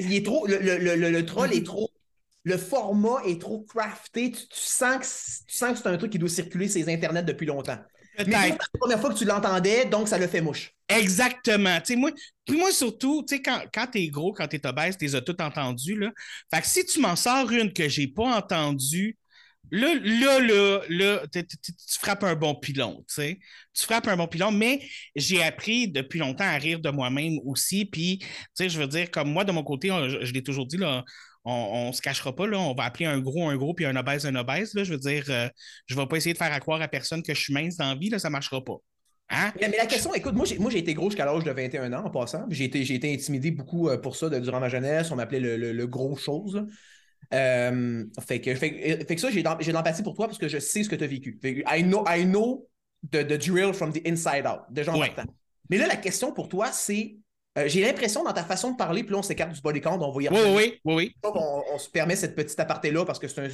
Il est trop, le, le- le- troll est trop. Le format est trop crafté. Tu, tu sens que, c'est- tu sens que c'est un truc qui doit circuler sur les internets depuis longtemps. Mais c'est la première fois que tu l'entendais, donc ça le fait mouche. Exactement. Tu sais, moi, puis moi surtout, tu sais, quand, quand t'es gros, quand t'es obèse, t'es as tout entendu, là. Fait que si tu m'en sors une que j'ai pas entendue, là, là, là, là, tu- frappes un bon pilon, tu sais. Tu frappes un bon pilon, mais j'ai appris depuis longtemps à rire de moi-même aussi. Puis, tu sais, je veux dire, comme moi, de mon côté, on- je, je l'ai toujours dit, là, on, on se cachera pas, là, on va appeler un gros un gros, puis un obèse un obèse, là. Je veux dire, euh, je vais pas essayer de faire à croire à personne que je suis mince dans la vie, là, ça marchera pas. Hein? Mais, mais la question, écoute, moi j'ai, moi, j'ai été gros jusqu'à l'âge de 21 ans en passant. J'ai été, j'ai été intimidé beaucoup euh, pour ça de- durant ma jeunesse. On m'appelait le, le- le gros chose. là. Euh, fait, que, fait, fait que ça, j'ai, de l'empathie pour toi parce que je sais ce que tu as vécu. Fait que I know, I know the, the drill from the inside out. Déjà en Ouais. Mais là, la question pour toi, c'est. Euh, j'ai l'impression dans ta façon de parler, puis là, on s'écarte du body count, on va y Oui, oui, oui, oui. On, on se permet cette petite aparté-là parce que c'est un,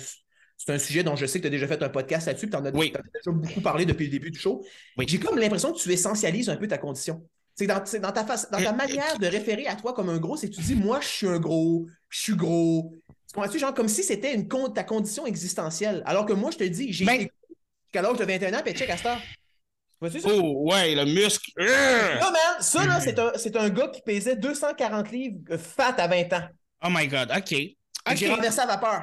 c'est un sujet dont je sais que tu as déjà fait un podcast là-dessus, puis tu en as, Oui. déjà beaucoup parlé depuis le début du show. Oui. J'ai comme l'impression que tu essentialises un peu ta condition. C'est dans, c'est dans ta, face, dans ta Euh, manière de référer à toi comme un gros, c'est que tu dis Moi, je suis un gros, je suis gros. Tu comprends-tu? Genre comme si c'était une con- ta condition existentielle. Alors que moi, je te dis, j'ai Ben- été jusqu'à l'âge de 21 ans, puis check à cette heure. Vois-tu ça? Oh, ouais, le muscle. Là, man, ça, là, c'est un, c'est un gars qui pesait 240 livres euh, fat à 20 ans. Oh my God, OK. J'ai renversé à vapeur.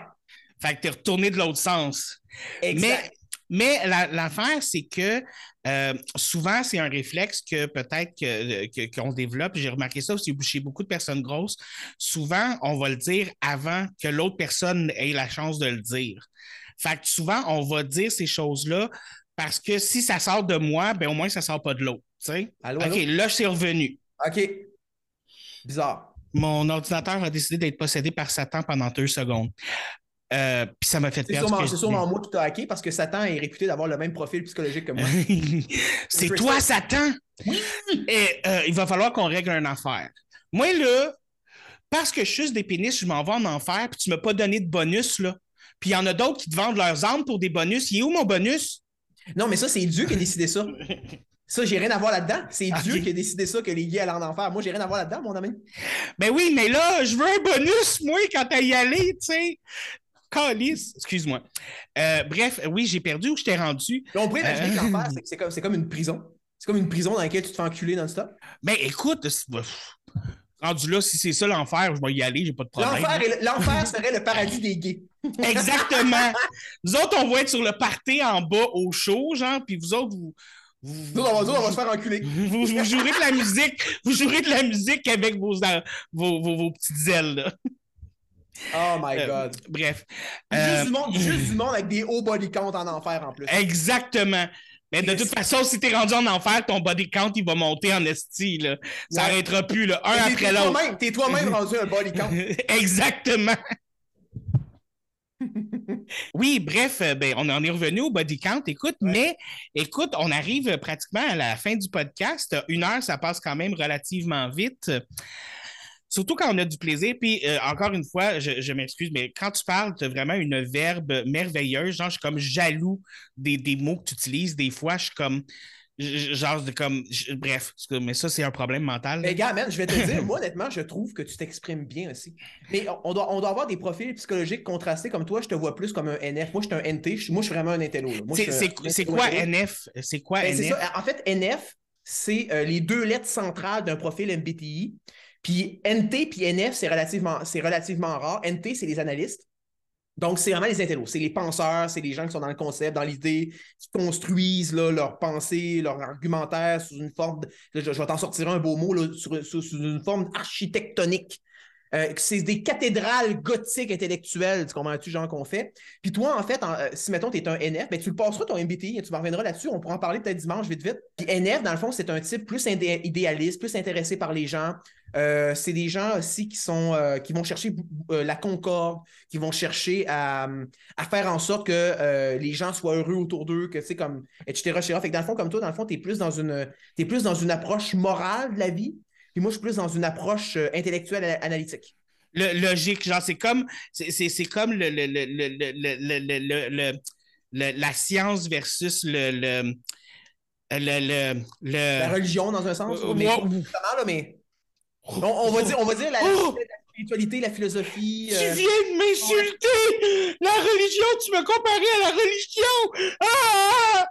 Fait que t'es retourné de l'autre sens. Exact. Mais, mais la- l'affaire, c'est que euh, souvent, c'est un réflexe que peut-être que- que- qu'on développe. J'ai remarqué ça aussi chez beaucoup de personnes grosses. Souvent, on va le dire avant que l'autre personne ait la chance de le dire. Fait que souvent, on va dire ces choses-là parce que si ça sort de moi, ben au moins, ça sort pas de l'autre. tu sais. Allô, OK, allô? là, je suis revenu. OK. Bizarre. Mon ordinateur a décidé d'être possédé par Satan pendant deux secondes. Euh, Puis ça m'a fait C'est perdre. c'est sûrement moi qui t'ai hacké parce que Satan est réputé d'avoir le même profil psychologique que moi. c'est toi, Satan! Et euh, il va falloir qu'on règle une affaire. Moi, là, parce que je suis des pénis, je m'en vais en enfer, puis tu m'as pas donné de bonus, là. Puis il y en a d'autres qui te vendent leurs armes pour des bonus. Il est où mon bonus? Non, mais ça, c'est Dieu qui a décidé ça. Ça, j'ai rien à voir là-dedans. C'est. Dieu qui a décidé ça, que les gays allaient en enfer. Moi, j'ai rien à voir là-dedans, mon ami. Ben oui, mais là, je veux un bonus, moi, quand t'as y aller, tu sais. Calice, excuse-moi. Euh, bref, oui, j'ai perdu où je t'ai rendu? On pourrait imaginer que Euh. l'enfer, c'est- comme, comme une prison. C'est comme une prison dans laquelle tu te fais enculer non-stop. Ben écoute, rendu là, si c'est ça l'enfer, je vais y aller, j'ai pas de problème. L'enfer, serait le paradis des gays. Exactement. Nous autres, on va être sur le party en bas au chaud, genre, puis vous autres, vous. Vous, Nous, on va, nous, on va se faire enculer. vous, vous jouerez de la musique, vous jouerez de la musique avec vos, vos, vos, vos petites ailes. là. Oh my Euh, God. Bref. Juste, Euh, du monde, juste du monde avec des hauts body count en enfer en plus. Exactement. Mais de toute façon, si t'es rendu en enfer, ton body count, il va monter en esti. Là. Ça Ouais. arrêtera plus, là, un Mais après l'autre. T'es toi-même rendu un body count. Exactement. Oui, bref, euh, ben, on en est revenu au body count. Écoute, Ouais. mais écoute, on arrive pratiquement à la fin du podcast. Une heure, ça passe quand même relativement vite. Surtout quand on a du plaisir. Puis, euh, encore une fois, je, je m'excuse, mais quand tu parles, tu as vraiment une verbe merveilleuse. Genre, je suis comme jaloux des, des mots que tu utilises. Des fois, je suis comme. Genre, de comme. Bref, mais ça, c'est un problème mental. Mais gars, man, je vais te dire, moi, honnêtement, je trouve que tu t'exprimes bien aussi. Mais on- doit, on doit avoir des profils psychologiques contrastés comme toi. Je te vois plus comme un NF. Moi, je suis un NT. Je- Moi, je suis vraiment un intello. C'est quoi. NF? C'est quoi Ben, NF? ça. En fait, NF, c'est euh, les deux lettres centrales d'un profil MBTI. Puis NT puis NF, c'est relativement, relativement rare. NT, c'est les analystes. Donc, c'est vraiment les intellos. C'est les penseurs, c'est les gens qui sont dans le concept, dans l'idée, qui construisent leur pensée, leur argumentaire sous une forme. de- je, vais t'en sortir un beau mot, sous une forme architectonique. Euh, c'est des cathédrales gothiques intellectuelles, tu comprends-tu, genre qu'on fait. Puis toi, en fait, euh, si mettons, tu es un NF, ben, tu le passeras ton MBTI et tu m'en reviendras là-dessus. On pourra en parler peut-être dimanche, vite, vite. Puis NF, dans le fond, c'est un type plus idéaliste, plus intéressé par les gens. Euh, c'est des gens aussi qui sont euh, qui vont chercher euh, la concorde, qui vont chercher à, à faire en sorte que euh, les gens soient heureux autour d'eux, que tu sais, comme, etc., etc. Fait que dans le fond, comme toi, dans le fond, tu es plus dans une t'es plus dans une approche morale de la vie. Puis moi, je suis plus dans une approche euh, intellectuelle et analytique. le, logique. Genre, c'est comme, c'est, c'est, c'est comme le, le, le, le, le, le, le, le- le- le- la science versus le. le le, le, le- La religion, dans un sens. Euh, mais On, on va dire, on va dire la, Oh! la spiritualité, la philosophie. Tu euh, viens de m'insulter! La religion, tu me comparais à la religion! Ah!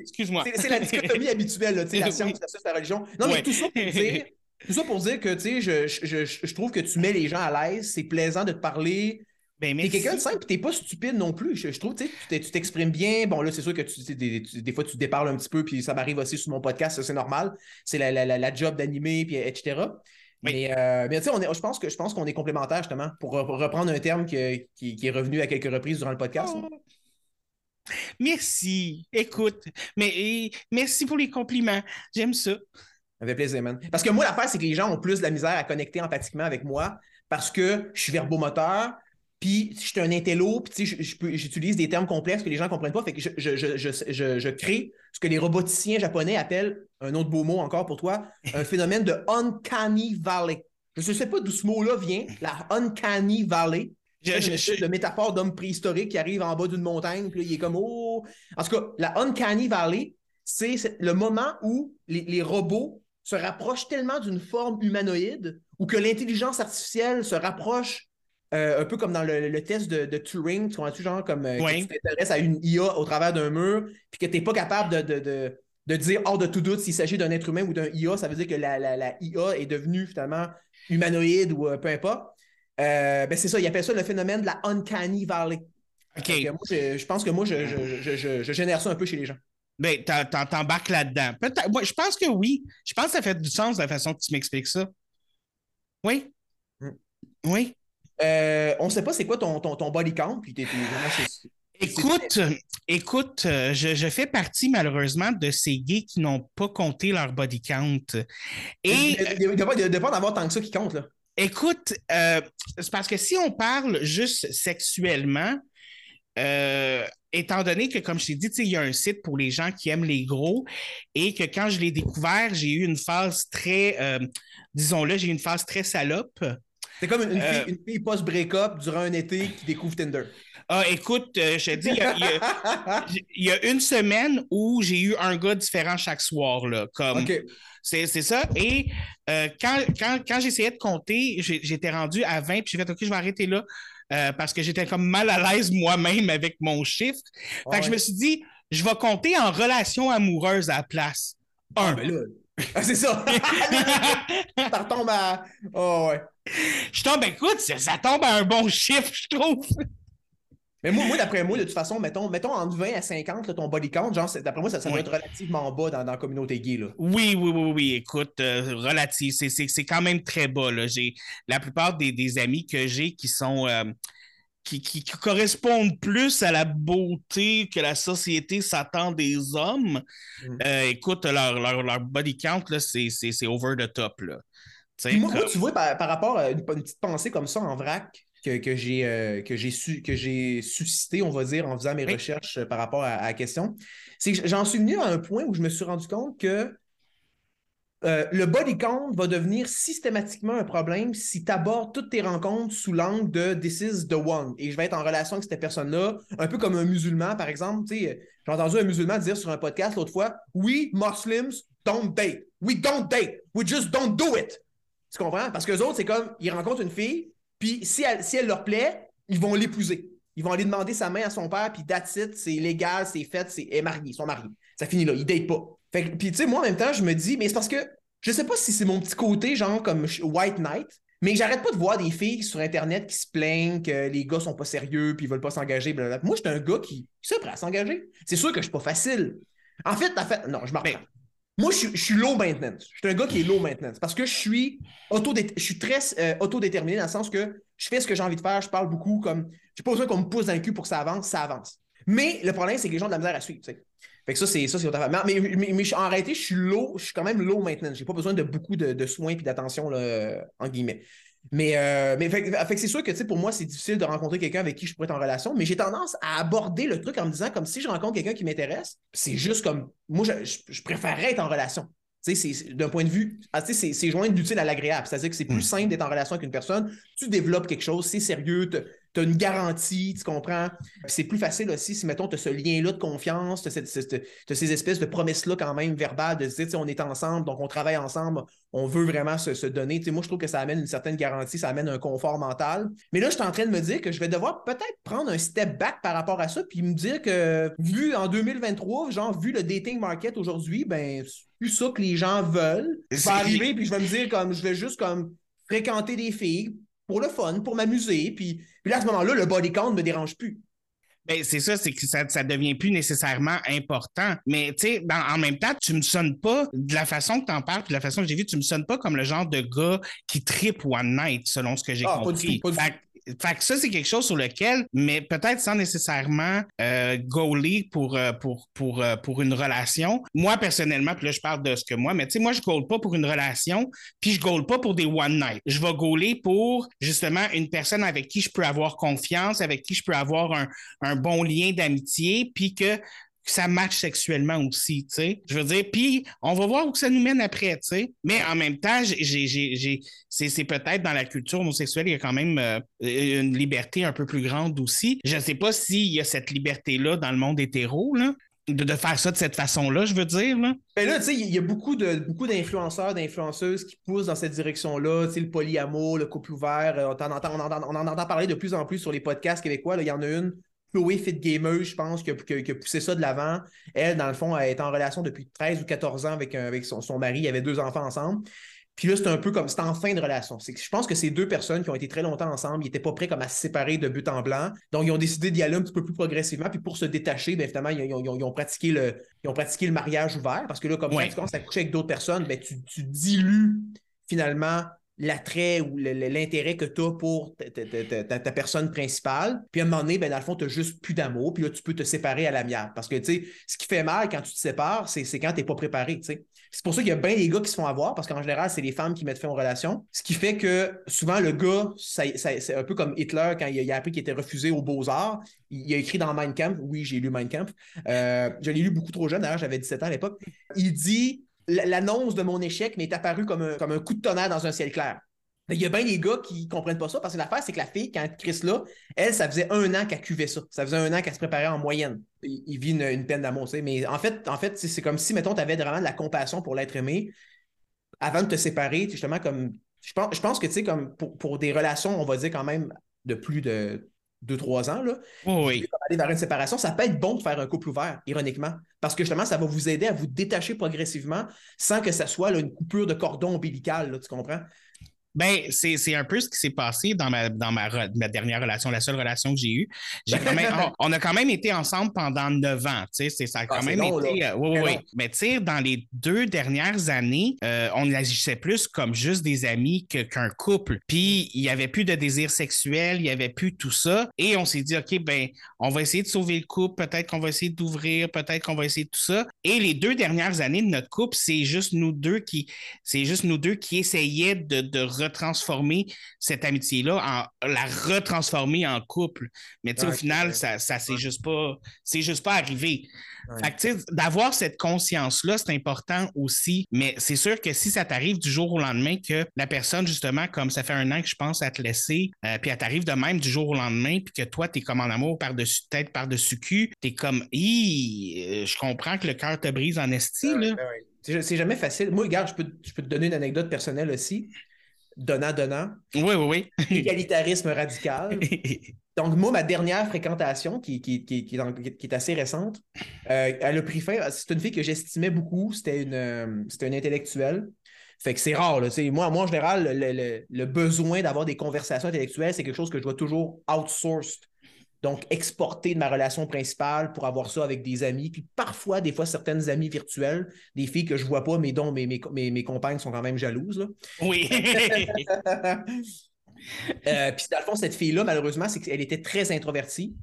Excuse-moi. C'est la dichotomie habituelle, là, la science versus la religion. Non, mais tout ça pour dire, tout ça pour dire que tu sais, je, je, je, je trouve que tu mets les gens à l'aise, c'est plaisant de te parler. Ben, T'es quelqu'un de simple, puis t'es pas stupide non plus. Je, je trouve, tu t'exprimes bien. Bon, là, c'est sûr que tu, des, des fois, tu déparles un petit peu, puis ça m'arrive aussi sur mon podcast, c'est normal. C'est la, la, la, la job d'animer, puis etc. Oui. Mais, euh, mais tu sais, je pense que je pense qu'on est complémentaires, justement, pour re- reprendre un terme que- qui, qui est revenu à quelques reprises durant le podcast. Oh. Merci. Écoute, mais merci pour les compliments. J'aime ça. Ça fait plaisir, man. Parce que moi, l'affaire, c'est que les gens ont plus de la misère à connecter empathiquement avec moi parce que je suis verbomoteur, puis je suis un intello, puis j'utilise des termes complexes que les gens ne comprennent pas. Fait que je, je, je, je, crée ce que les roboticiens japonais appellent, un autre beau mot encore pour toi, un phénomène de uncanny valley. Je ne sais pas d'où ce mot-là vient, la uncanny valley. Je- de métaphore d'homme préhistorique qui arrive en bas d'une montagne, puis là, il est comme oh. En tout cas, la Uncanny Valley, c'est c'est le moment où les, les robots se rapprochent tellement d'une forme humanoïde ou que l'intelligence artificielle se rapproche euh, un peu comme dans le, le test de, de Turing, tu comprends-tu, genre comme euh, que tu t'intéresses à une IA au travers d'un mur, puis que tu n'es pas capable de, de, de, de dire hors de tout doute s'il s'agit d'un être humain ou d'un IA, ça veut dire que la, la, la IA est devenue finalement humanoïde ou euh, peu importe. Euh, ben c'est ça, il appelle ça le phénomène de la uncanny valley. Moi, je, je pense que moi, je, je- je- génère ça un peu chez les gens. Ben, t'embarques là-dedans. Moi, je pense que oui. Je pense que ça fait du sens de la façon que tu m'expliques ça. Oui? Hmm. Oui? Euh, on ne sait pas c'est quoi ton, ton, ton body count, puis t'es vraiment chez- Écoute, écoute, je, je fais partie malheureusement de ces gays qui n'ont pas compté leur body count. Et Il ne doit pas en avoir tant que ça qui compte, là. Écoute, euh, c'est parce que si on parle juste sexuellement, euh, étant donné que, comme je t'ai dit, il y a un site pour les gens qui aiment les gros et que quand je l'ai découvert, j'ai eu une phase très, euh, disons-le, j'ai eu une phase très salope. C'est comme une, une Euh, fille, une fille post-break-up durant un été qui découvre Tinder. Ah, écoute, euh, je te dis, il y a, il y a- il y a une semaine où j'ai eu un gars différent chaque soir, là, comme... OK. C'est ça. Et euh, quand, quand, quand j'essayais de compter, j'étais rendu à 20, puis j'ai fait OK, je vais arrêter là euh, parce que j'étais comme mal à l'aise moi-même avec mon chiffre. Fait que je me suis dit, je vais compter en relation amoureuse à la place. Ah, Un. ben là. Ah, c'est ça. ça retombe à. Oh, ouais. je tombe, écoute, ça, ça tombe à un bon chiffre, je trouve. Mais moi, moi d'après moi, de toute façon, mettons, mettons entre 20 à 50, là, ton body count, genre, d'après moi, ça, ça doit Oui. être relativement bas dans, dans la communauté gay. Là. Oui, oui, oui, oui. Écoute, euh, relatif, c'est- quand même très bas. Là. La plupart des, des amis que j'ai qui sont euh, qui, qui- qui correspondent plus à la beauté que la société s'attend des hommes. Mm. Euh, écoute, leur, leur, leur body count, c'est over the top. Là. Moi, moi, comme- tu vois, par, par rapport à une, une petite pensée comme ça en vrac que, que j'ai euh, su, suscité, on va dire, en faisant mes Oui. recherches euh, par rapport à, à la question, c'est que j'en suis venu à un point où je me suis rendu compte que euh, le body count va devenir systématiquement un problème si tu abordes toutes tes rencontres sous l'angle de This is the one. Et je vais être en relation avec cette personne-là, un peu comme un musulman, par exemple. Sais, J'ai entendu un musulman dire sur un podcast l'autre fois We Muslims don't date. We don't date. We just don't do it. Tu comprends? Parce que autres, c'est comme ils rencontrent une fille, puis si elle, leur plaît, ils vont l'épouser. Ils vont aller demander sa main à son père, puis that's it, c'est légal, c'est fait, c'est marié, ils sont mariés. Ça finit là, ils datent pas. Fait que, puis tu sais, moi en même temps, je me dis, mais c'est parce que je sais pas si c'est mon petit côté, genre comme White Knight, mais j'arrête pas de voir des filles sur Internet qui se plaignent que les gars sont pas sérieux, puis ils veulent pas s'engager. blablabla. Moi, je suis un gars qui, qui est prêt à s'engager. C'est sûr que je suis pas facile. En fait, en fait, non, je m'en reprends. Moi, je suis, je suis low maintenance. Je suis un gars qui est low maintenance parce que je suis, auto je suis très euh, autodéterminé dans le sens que je fais ce que j'ai envie de faire, je parle beaucoup comme. J'ai pas besoin qu'on me pousse dans le cul pour que ça avance, ça avance. Mais le problème, c'est que les gens ont de la misère à suivre. Fait que ça, c'est ça, c'est autre affaire. Mais, mais, mais- en réalité, je suis low, je suis quand même low maintenance. J'ai pas besoin de beaucoup de, de soins et d'attention, euh, en guillemets. Mais, euh, mais fait, fait que c'est sûr que pour moi, c'est difficile de rencontrer quelqu'un avec qui je pourrais être en relation, mais j'ai tendance à aborder le truc en me disant comme si je rencontre quelqu'un qui m'intéresse, c'est juste comme moi, je, je, je préférerais être en relation. D'un point de vue, ah, c'est joindre l'utile à l'agréable. C'est-à-dire que c'est plus Mm. simple d'être en relation avec une personne. Tu développes quelque chose, c'est sérieux, tu as une garantie, tu comprends? C'est plus facile aussi si, mettons, tu as ce lien-là de confiance, tu as, ces espèces de promesses-là quand même verbales de se dire, tu sais, on est ensemble, donc on travaille ensemble, on veut vraiment se, se donner. Tu sais, moi, je trouve que ça amène une certaine garantie, ça amène un confort mental. Mais là, je suis en train de me dire que je vais devoir peut-être prendre un step back par rapport à ça, puis me dire que, vu en 2023, genre, vu le dating market aujourd'hui, ben, c'est plus ça que les gens veulent. Je vais arriver, puis je vais me dire, comme, je vais juste, comme, fréquenter des filles pour le fun, pour m'amuser, puis, puis là, à ce moment-là, le body count ne me dérange plus. Ben, c'est ça, c'est que ça, ça devient plus nécessairement important. Mais tu sais, dans- en même temps, tu me sonnes pas de la façon que tu en parles, puis de la façon que j'ai vu, tu me sonnes pas comme le genre de gars qui tripe one night, selon ce que j'ai Ah, pas du compris. tout, pas du que- fait que ça, c'est quelque chose sur lequel, mais peut-être sans nécessairement euh, gauler pour, euh, pour, pour, euh, pour une relation. Moi, personnellement, puis là, je parle de ce que moi, mais tu sais, moi, je gaule pas pour une relation, puis je gaule pas pour des one night. Je vais gauler pour, justement, une personne avec qui je peux avoir confiance, avec qui je peux avoir un, un bon lien d'amitié, puis que ça matche sexuellement aussi, tu sais. Je veux dire, puis on va voir où ça nous mène après, tu sais. Mais en même temps, c'est, peut-être dans la culture homosexuelle, il y a quand même euh, une liberté un peu plus grande aussi. Je ne sais pas s'il y a cette liberté-là dans le monde hétéro, là, de, faire ça de cette façon-là, je veux dire, là. Ben là, tu sais, il y a beaucoup de beaucoup d'influenceurs, d'influenceuses qui poussent dans cette direction-là. Tu sais, le polyamour, le couple ouvert, euh, on, en entend, on, on en entend parler de plus en plus sur les podcasts québécois. Il y en a une Chloé Fit Gamer, je pense, qui a, qui a- qui a poussé ça de l'avant. Elle, dans le fond, elle est en relation depuis 13 ou 14 ans avec, un- avec son, son mari. Ils avaient deux enfants ensemble. Puis là, c'est un peu comme, c'était en fin de relation. C'est je pense que ces deux personnes qui ont été très longtemps ensemble, ils n'étaient pas prêts comme à se séparer de but en blanc. Donc, ils ont décidé d'y aller un petit peu plus progressivement. Puis pour se détacher, bien évidemment, ils, ont- ils ont, ils ont pratiqué le, ils ont pratiqué le mariage ouvert. Parce que là, comme Ouais. quand tu commences à coucher avec d'autres personnes, ben, tu, tu dilues finalement l'attrait ou l'intérêt que tu as pour ta, personne principale. Puis à un moment donné, ben, dans le fond, tu n'as juste plus d'amour. Puis là, tu peux te séparer à l'amiable. Parce que, tu sais, ce qui fait mal quand tu te sépares, c'est quand tu n'es pas préparé. C'est pour ça qu'il y a bien des gars qui se font avoir, parce qu'en général, c'est les femmes qui mettent fin aux relations. Ce qui fait que souvent, le gars, c'est un peu comme Hitler quand il a, il a appris qu'il était refusé aux Beaux-Arts. Il, il a écrit dans Mein Kampf, oui, j'ai lu Mein Kampf. Euh, je l'ai lu beaucoup trop jeune, d'ailleurs, j'avais 17 ans à l'époque. Il dit L'annonce de mon échec m'est apparue comme un, coup de tonnerre dans un ciel clair. Il y a bien des gars qui comprennent pas ça parce que l'affaire, c'est que la fille, quand Chris là, elle, ça faisait un an qu'elle cuvait ça. Ça faisait un an qu'elle se préparait en moyenne. Il, vit une, peine d'amour, tu sais. Mais en fait, en fait c'est comme si, mettons, tu avais vraiment de la compassion pour l'être aimé avant de te séparer, justement, comme. Je pense, je pense que, tu sais, comme pour des relations, on va dire quand même de plus de 2-3 ans, là, Oui, oui. aller vers une séparation, ça peut être bon de faire un couple ouvert, ironiquement. Parce que justement, ça va vous aider à vous détacher progressivement sans que ça soit là, une coupure de cordon ombilical, là, tu comprends? Ben, c'est c'est un peu ce qui s'est passé dans ma, dans ma, re- ma dernière relation, la seule relation que j'ai eue. Quand même, on, on a quand même été ensemble pendant neuf ans. Tu sais, c'est- ça a quand Ah, c'est même long, été. euh, oui, oui. long. Mais tu sais, dans les deux dernières années, euh, on agissait plus comme juste des amis qu'un couple. Puis, il n'y avait plus de désir sexuel, il n'y avait plus tout ça. Et on s'est dit, OK, ben, on va essayer de sauver le couple, peut-être qu'on va essayer d'ouvrir, peut-être qu'on va essayer de tout ça. Et les deux dernières années de notre couple, c'est juste nous deux qui, c'est juste nous deux qui essayaient de, de retransformer cette amitié-là, en la retransformer en couple. Mais tu sais, au Ouais, final, ouais. ça, ça c'est Ouais. juste pas, c'est juste pas arrivé. Ouais. D'avoir cette conscience-là, c'est important aussi. Mais c'est sûr que si ça t'arrive du jour au lendemain, que la personne, justement, comme ça fait un an que je pense à te laisser, euh, puis elle t'arrive de même du jour au lendemain, puis que toi, t'es comme en amour par-dessus tête, par-dessus cul, t'es comme, Hi, euh, je comprends que le cœur te brise en esti, Ouais, là. ouais, ouais. C'est c'est jamais facile. Moi, regarde, je peux, je peux te donner une anecdote personnelle aussi. Donnant-donnant. Oui, oui, Égalitarisme radical. oui. Donc, moi, ma dernière fréquentation, qui, qui, qui, qui est, assez récente, euh, elle a pris fin. C'est une fille que j'estimais beaucoup. C'était une, euh, une intellectuelle. Fait que c'est rare. Là, moi, moi, en général, le, le- le besoin d'avoir des conversations intellectuelles, c'est quelque chose que je dois toujours outsourced. Donc, exporter de ma relation principale pour avoir ça avec des amis. Puis parfois, des fois, certaines amies virtuelles, des filles que je vois pas, mais dont mes, mes, mes, mes compagnes sont quand même jalouses. là. Oui. Euh, puis dans le fond, cette fille-là, malheureusement, c'est qu'elle était très introvertie.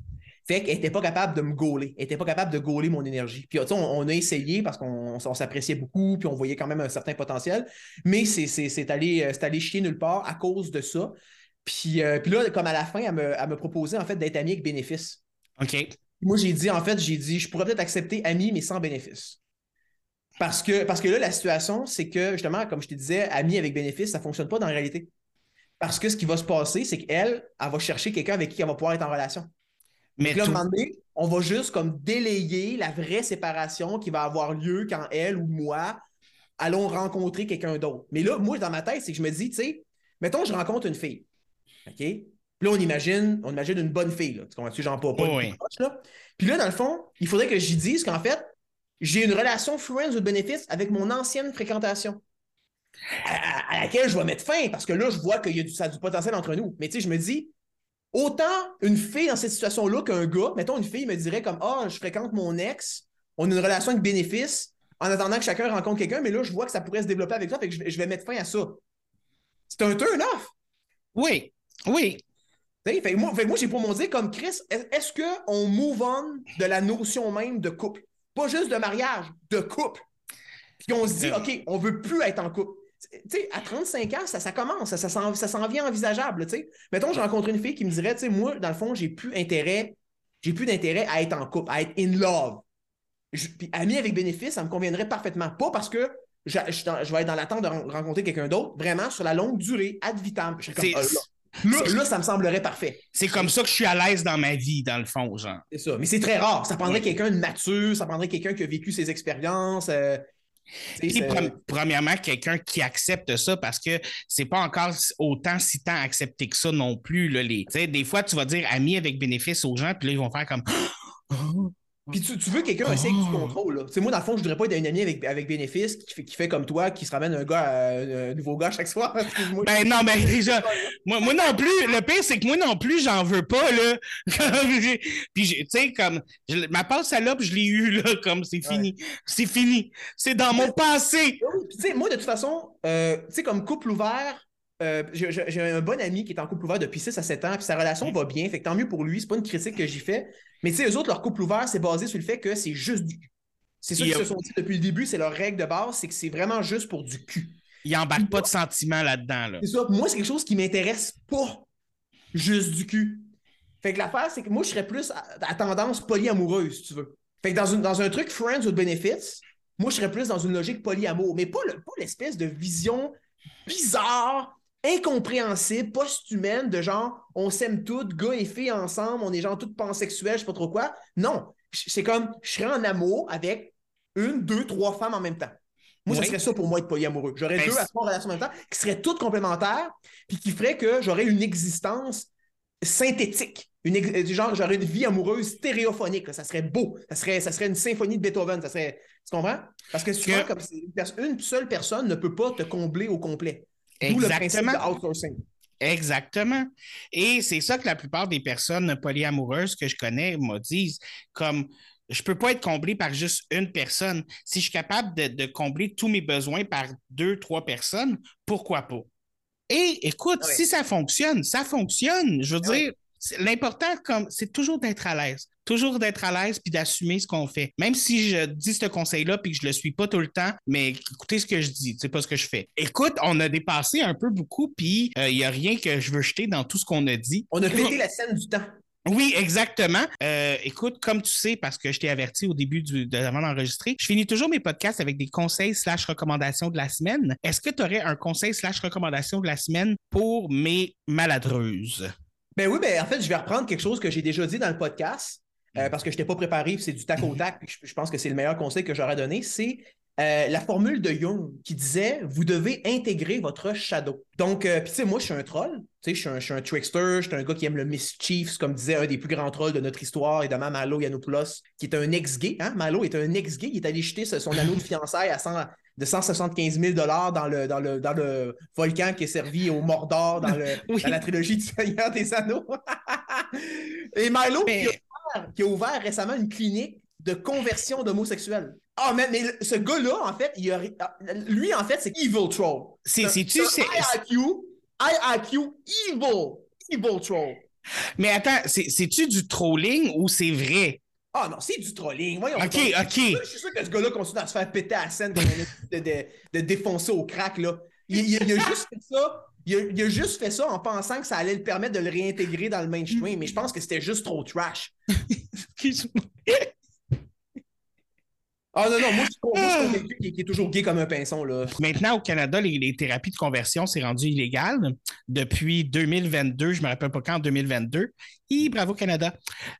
Fait qu'elle n'était pas capable de me gauler. Elle n'était pas capable de gauler mon énergie. Puis tu sais, on, on a essayé parce qu'on on s'appréciait beaucoup, puis on voyait quand même un certain potentiel. Mais c'est- c'est c'est allé, euh, c'est allé chier nulle part à cause de ça. Puis, euh, puis là, comme à la fin, elle me, elle me proposait en fait d'être amie avec bénéfice. OK. Moi, j'ai dit, en fait, j'ai dit, je pourrais peut-être accepter ami, mais sans bénéfice. Parce que, parce que là, la situation, c'est que, justement, comme je te disais, ami avec bénéfice, ça ne fonctionne pas dans la réalité. Parce que ce qui va se passer, c'est qu'elle, elle va chercher quelqu'un avec qui elle va pouvoir être en relation. Mais là, à un tout- moment donné, on va juste comme délayer la vraie séparation qui va avoir lieu quand elle ou moi allons rencontrer quelqu'un d'autre. Mais là, moi, dans ma tête, c'est que je me dis, tu sais, mettons, je rencontre une fille. OK? Puis là, on imagine, on imagine une bonne fille, là. Tu comprends-tu? Genre pas, Oui. proche, là. Puis là, dans le fond, il faudrait que j'y dise qu'en fait, j'ai une relation friends with benefits avec mon ancienne fréquentation. À, à laquelle je vais mettre fin parce que là, je vois qu'il y a du, ça a du potentiel entre nous. Mais tu sais, je me dis, autant une fille dans cette situation-là qu'un gars, mettons, une fille me dirait comme Ah, je fréquente mon ex, on a une relation avec bénéfice, en attendant que chacun rencontre quelqu'un, mais là, je vois que ça pourrait se développer avec ça, fait que je, vais- je vais mettre fin à ça. C'est un turn-off. Oui. Oui. Fait moi, fait que moi j'ai pour mon dire comme Chris, est- est-ce qu'on move on de la notion même de couple? Pas juste de mariage, de couple. Puis on se dit, Euh. OK, on veut plus être en couple. À 35 ans, ça, ça commence, ça, ça, s'en, vient envisageable. tu sais. Mettons, je rencontre une fille qui me dirait, moi, dans le fond, j'ai plus intérêt, j'ai plus d'intérêt à être en couple, à être in love. Je- puis ami avec bénéfice, ça me conviendrait parfaitement. Pas parce que je, vais être dans l'attente de ren- rencontrer quelqu'un d'autre, vraiment sur la longue durée, ad vitam. Je serais comme, C'est- Ah, là, ça me semblerait parfait. C'est comme ça que je suis à l'aise dans ma vie, dans le fond, genre. C'est ça. Mais c'est très rare. Ça prendrait quelqu'un de mature, ça prendrait quelqu'un qui a vécu ses expériences. euh, premièrement, quelqu'un qui accepte ça parce que c'est pas encore autant si tant accepté que ça non plus. Là, les... Des fois, tu vas dire ami avec bénéfice aux gens, puis là, ils vont faire comme. Puis tu, tu veux quelqu'un aussi avec du Oh. contrôle. Là. Moi, dans le fond, je voudrais pas être un ami avec, avec bénéfice qui fait, qui fait comme toi, qui se ramène un gars, à- un nouveau gars chaque soir. Ben non, mais déjà, moi, moi non plus, le pire, c'est que moi non plus, j'en veux pas, là. Puis, tu sais, comme, je- ma passe salope, je l'ai eu, là, comme, c'est fini. C'est fini. C'est dans mon passé. Tu sais, moi, de toute façon, euh, tu sais, comme couple ouvert, euh, j'ai un bon ami qui est en couple ouvert depuis 6 à 7 ans, puis sa relation va bien, fait que tant mieux pour lui, c'est pas une critique que j'y fais. Mais tu sais, eux autres, leur couple ouvert, c'est basé sur le fait que c'est juste du cul. C'est ça qu'ils se sont dit depuis le début, c'est leur règle de base, c'est que c'est vraiment juste pour du cul. Il embarque pas de sentiments là-dedans, là. C'est ça. Moi, c'est quelque chose qui m'intéresse pas. Juste du cul. Fait que l'affaire, c'est que moi, je serais plus à, à tendance polyamoureuse, si tu veux. Fait que dans, une- dans un truc Friends with Benefits, moi, je serais plus dans une logique polyamour, mais pas le- pas l'espèce de vision bizarre, incompréhensible, post-humaine, de genre, on s'aime toutes, gars et filles ensemble, on est genre toutes pansexuels, je sais pas trop quoi. Non. C'est comme, je serais en amour avec une, deux, trois femmes en même temps. Moi, Oui. ça serait ça pour moi être polyamoureux. J'aurais Ben, deux à trois relations en même temps qui seraient toutes complémentaires, puis qui feraient que j'aurais une existence synthétique. Une ex- euh, genre, j'aurais une vie amoureuse stéréophonique. là. Ça serait beau. Ça serait, ça serait une symphonie de Beethoven. Ça serait, tu comprends? Parce que souvent, Que- comme c'est une, pers- une seule personne ne peut pas te combler au complet. D'où le principe Exactement. Exactement. Et c'est ça que la plupart des personnes polyamoureuses que je connais me disent, comme je peux pas être comblé par juste une personne. Si je suis capable de, de combler tous mes besoins par deux, trois personnes, pourquoi pas? Et écoute, si ça fonctionne, ça fonctionne. Je veux dire, l'important, comme, c'est toujours d'être à l'aise. Toujours d'être à l'aise puis d'assumer ce qu'on fait. Même si je dis ce conseil-là puis que je le suis pas tout le temps, mais écoutez ce que je dis, c'est pas ce que je fais. Écoute, on a dépassé un peu beaucoup puis il y a rien que je veux jeter dans tout ce qu'on a dit. On a pété la scène du temps. Oui, exactement. Euh, écoute, comme tu sais, parce que je t'ai averti au début du, de, avant d'enregistrer, je finis toujours mes podcasts avec des conseils slash recommandations de la semaine. Est-ce que tu aurais un conseil slash recommandation de la semaine pour mes maladreuses? Ben oui, ben en fait, je vais reprendre quelque chose que j'ai déjà dit dans le podcast, euh, parce que je n'étais pas préparé, puis c'est du tac au tac, puis je, je pense que c'est le meilleur conseil que j'aurais donné, c'est euh, la formule de Jung qui disait vous devez intégrer votre shadow. Donc, euh, puis tu sais, moi, je suis un troll, tu sais, je suis un, je suis un trickster, je suis un gars qui aime le mischief, comme disait un des plus grands trolls de notre histoire, évidemment, Malo Yiannopoulos, qui est un ex-gay. Hein? Malo est un ex-gay, il est allé jeter son anneau de fiançailles à 100 de 175 000 dans le, dans, le, dans le volcan qui est servi au Mordor dans, le, Oui. dans la trilogie du Seigneur des Anneaux. Et Milo, Mais- qui, a ouvert, qui a ouvert récemment une clinique de conversion d'homosexuels. Ah, mais, mais ce gars-là, en fait, il a, lui, en fait, c'est Evil Troll. C'est, c'est-tu, C'est Evil, Evil Troll. mais attends, c'est, c'est-tu du trolling ou c'est vrai? Ah non, c'est du trolling. Voyons. OK, donc. OK. Je suis sûr que ce gars-là continue à se faire péter à la scène de, de, de défoncer au crack, là. Il, il- il a juste fait ça. Il a, il a juste fait ça en pensant que ça allait le permettre de le réintégrer dans le mainstream, mais je pense que c'était juste trop trash. Excuse-moi. Ah non, non, moi je suis, convaincu qu'il qu'il est toujours gay comme un pinson, là. Maintenant, au Canada, les, les thérapies de conversion, c'est rendu illégal depuis 2022. Je me rappelle pas quand, en 2022. Hi, bravo Canada.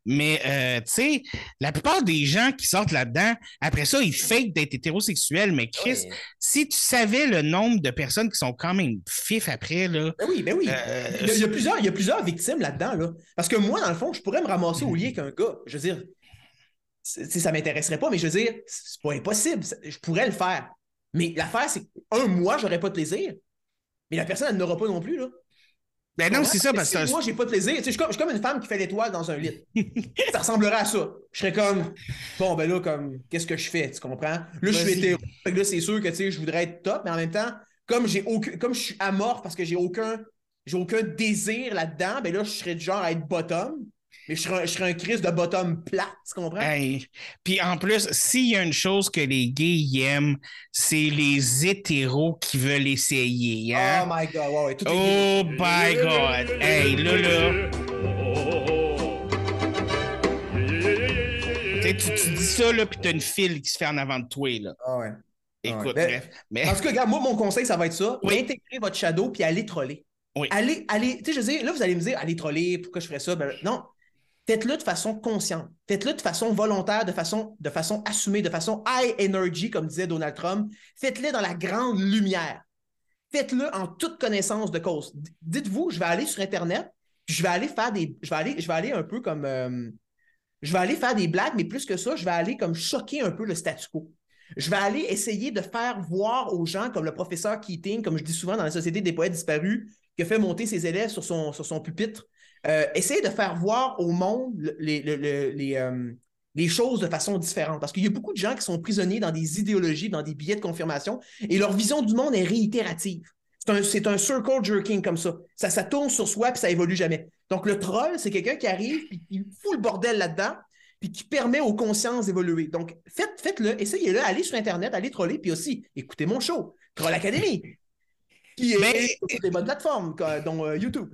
Mais, euh, tu sais, la plupart des gens qui sortent là-dedans, après ça, ils fake d'être hétérosexuels. Mais Chris, si tu savais le nombre de personnes qui sont quand même fifs après, là, Ben oui, ben oui. Euh, il, y a, il y a plusieurs, il y a plusieurs victimes là-dedans, là. Parce que moi, dans le fond, je pourrais me ramasser au lit avec un gars. Je veux dire, ça m'intéresserait pas, mais je veux dire, c'est pas impossible. Je pourrais le faire. Mais l'affaire, c'est qu'un mois, j'aurais pas de plaisir. Mais la personne, elle n'aura pas non plus, là. ben non, c'est ça, parce que moi, j'ai pas de plaisir. Tu sais, je, suis comme, je suis comme une femme qui fait l'étoile dans un lit. ça ressemblerait à ça. Je serais comme, bon, ben là, comme, qu'est-ce que je fais? Tu comprends? Là, je suis hétéro. Fait que là, c'est sûr que, tu sais, je voudrais être top, mais en même temps, comme j'ai aucun, comme je suis amorphe parce que j'ai aucun, j'ai aucun désir là-dedans, ben là, je serais du genre à être bottom. Mais je serais, un- je serais un Chris de bottom plat, tu comprends? Hey. Puis en plus, s'il y a une chose que les gays aiment, c'est les hétéros qui veulent essayer. Oh Hein? my god, ouais, ouais, tout est Oh my God! Hey, là, là. Tu dis ça, là, puis t'as une file qui se fait en avant de toi, là. Ah ouais. Écoute, ouais. Ben, bref. Mais, En tout cas, regarde, moi, mon conseil, ça va être ça. Oui. Intégrer votre shadow puis aller troller. Oui. Allez, allez, tu sais, je veux dire, là, vous allez me dire, allez troller, pourquoi je ferais ça? Ben, non. Faites-le de façon consciente, faites-le de façon volontaire, de façon, de façon assumée, de façon high energy, comme disait Donald Trump. Faites-le dans la grande lumière. Faites-le en toute connaissance de cause. Dites-vous, je vais aller sur Internet, puis je vais aller faire des. Je vais aller, je vais aller un peu comme. euh, je vais aller faire des blagues, mais plus que ça, je vais aller comme choquer un peu le statu quo. Je vais aller essayer de faire voir aux gens, comme le professeur Keating, comme je dis souvent dans la Société des poètes disparus, qui a fait monter ses élèves sur son, sur son pupitre, euh, essayer de faire voir au monde les, les, euh, les choses de façon différente. Parce qu'il y a beaucoup de gens qui sont prisonniers dans des idéologies, dans des billets de confirmation, et leur vision du monde est réitérative. C'est un, circle jerking comme ça. ça. Ça tourne sur soi, puis ça évolue jamais. Donc, le troll, c'est quelqu'un qui arrive, puis qui fout le bordel là-dedans, puis qui permet aux consciences d'évoluer. Donc, faites, faites-le, essayez-le, allez sur Internet, allez troller, puis aussi, écoutez mon show, Troll Academy, qui est Mais- sur les bonnes plateformes, dont euh, YouTube.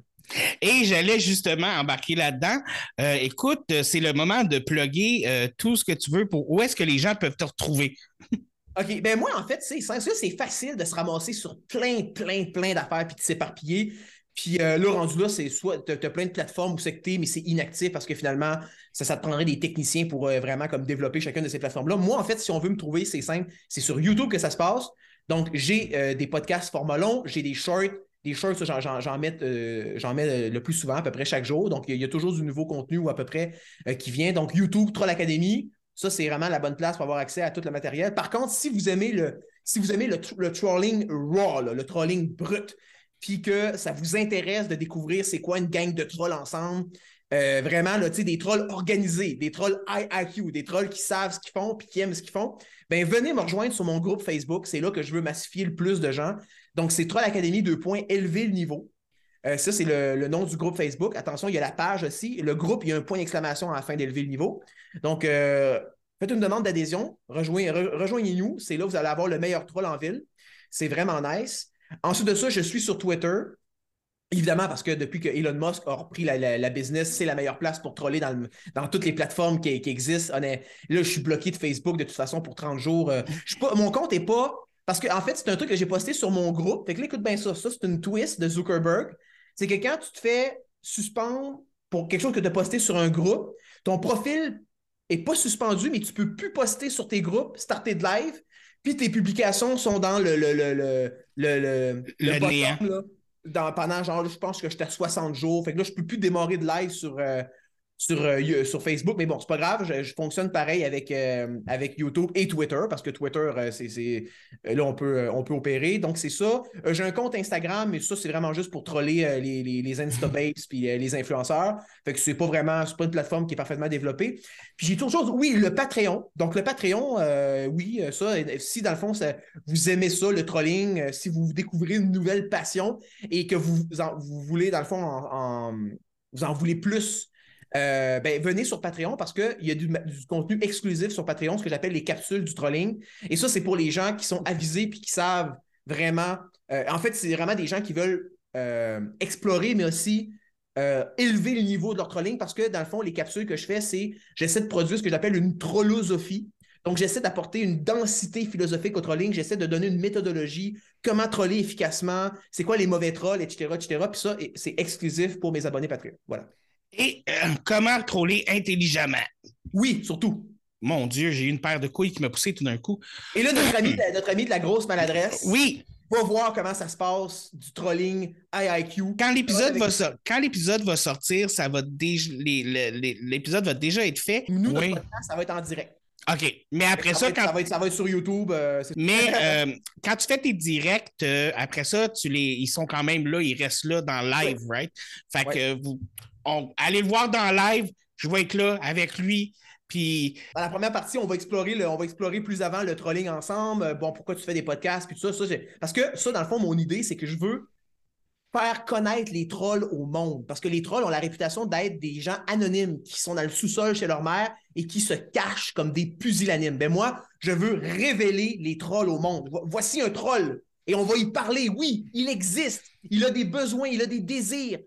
Et j'allais justement embarquer là-dedans. Euh, écoute, euh, c'est le moment de plugger euh, tout ce que tu veux pour où est-ce que les gens peuvent te retrouver. OK, ben moi, en fait, c'est ça, c'est facile de se ramasser sur plein, plein, plein d'affaires puis de s'éparpiller. Puis euh, là, rendu là, c'est soit tu as, plein de plateformes où c'est mais c'est inactif parce que finalement, ça, te prendrait des techniciens pour vraiment comme développer chacune de ces plateformes-là. Moi, en fait, si on veut me trouver, c'est simple, c'est sur YouTube que ça se passe. Donc, j'ai des podcasts format long, j'ai des shorts. Des shorts, ça, j'en, mets, euh, mets euh, le plus souvent, à peu près chaque jour. Donc, il y, a- toujours du nouveau contenu ou à peu près euh, qui vient. Donc, YouTube, Troll Academy, ça, c'est vraiment la bonne place pour avoir accès à tout le matériel. Par contre, si vous aimez le, si vous aimez le, tr- le trolling raw, le trolling brut, puis que ça vous intéresse de découvrir c'est quoi une gang de trolls ensemble, euh, vraiment, là, des trolls organisés, des trolls high IQ, des trolls qui savent ce qu'ils font puis qui aiment ce qu'ils font, ben venez me rejoindre sur mon groupe Facebook. C'est là que je veux massifier le plus de gens. Donc, c'est Troll Academy 2 points, élever le niveau. Euh, ça, c'est le, nom du groupe Facebook. Attention, il y a la page aussi. Le groupe, il y a un point d'exclamation à la fin d'élever le niveau. Donc, euh, faites une demande d'adhésion. Rejoignez- re- Rejoignez-nous. C'est là que vous allez avoir le meilleur troll en ville. C'est vraiment nice. Ensuite de ça, je suis sur Twitter. Évidemment, parce que depuis que Elon Musk a repris la, business, c'est la meilleure place pour troller dans, toutes les plateformes qui, existent. Là, je suis bloqué de Facebook de toute façon pour 30 jours. Euh, mon compte n'est pas. Parce qu'en en fait, c'est un truc que j'ai posté sur mon groupe. Fait que là, écoute bien ça. Ça, c'est une twist de Zuckerberg. C'est que quand tu te fais suspendre pour quelque chose que tu as posté sur un groupe, ton profil n'est pas suspendu, mais tu ne peux plus poster sur tes groupes, starter de live, puis tes publications sont dans le, le, le, le, le, le- Le bottom, là, dans, pendant genre, je pense que j'étais à 60 jours. Fait que là, je ne peux plus démarrer de live sur, euh, sur, euh, sur Facebook, mais bon, c'est pas grave, je, fonctionne pareil avec, euh, avec YouTube et Twitter, parce que Twitter, euh, c'est, là, on peut, opérer. Donc, c'est ça. J'ai un compte Instagram, mais ça, c'est vraiment juste pour troller les, les, les Instababes puis les influenceurs. Fait que c'est pas vraiment, c'est pas une plateforme qui est parfaitement développée. Puis j'ai toujours, oui, le Patreon. Donc, le Patreon, oui, ça, si dans le fond, vous aimez ça, le trolling, si vous découvrez une nouvelle passion et que vous, voulez, dans le fond, vous en voulez plus euh, ben, venez sur Patreon parce qu'il y a du, contenu exclusif sur Patreon, ce que j'appelle les capsules du trolling. Et ça, c'est pour les gens qui sont avisés puis qui savent vraiment. euh, en fait, c'est vraiment des gens qui veulent euh, explorer, mais aussi élever le niveau de leur trolling parce que, dans le fond, les capsules que je fais, c'est j'essaie de produire ce que j'appelle une trollosophie. Donc, j'essaie d'apporter une densité philosophique au trolling. J'essaie de donner une méthodologie, comment troller efficacement, c'est quoi les mauvais trolls, etc., etc. Puis ça, c'est exclusif pour mes abonnés Patreon. Voilà. Et euh, comment troller intelligemment? Oui, surtout. Mon Dieu, j'ai eu une paire de couilles qui m'a poussé tout d'un coup. Et là, notre ami, de- notre ami de la grosse maladresse Oui, va voir comment ça se passe du trolling IIQ. quand l'épisode va, quand l'épisode va sortir, ça va déjà l'épisode va déjà être fait. Nous, notre Oui. podcast, ça va être en direct. OK. Mais après ça, quand ça, va être, ça va être sur YouTube. euh, Mais euh, quand tu fais tes directs, euh, après ça, tu les, ils sont quand même là, ils restent là dans live, right? Fait Ouais. que vous, on- allez le voir dans live, je vais être là avec lui. Puis, Dans la première partie, on va explorer le, on plus avant le trolling ensemble. Euh, Bon, pourquoi tu fais des podcasts puis tout ça. parce que ça, dans le fond, mon idée, c'est que je veux faire connaître les trolls au monde. Parce que les trolls ont la réputation d'être des gens anonymes qui sont dans le sous-sol chez leur mère et qui se cachent comme des pusillanimes. Ben moi, je veux révéler les trolls au monde. Vo- Voici un troll et on va y parler. Oui, il existe. Il a des besoins, il a des désirs.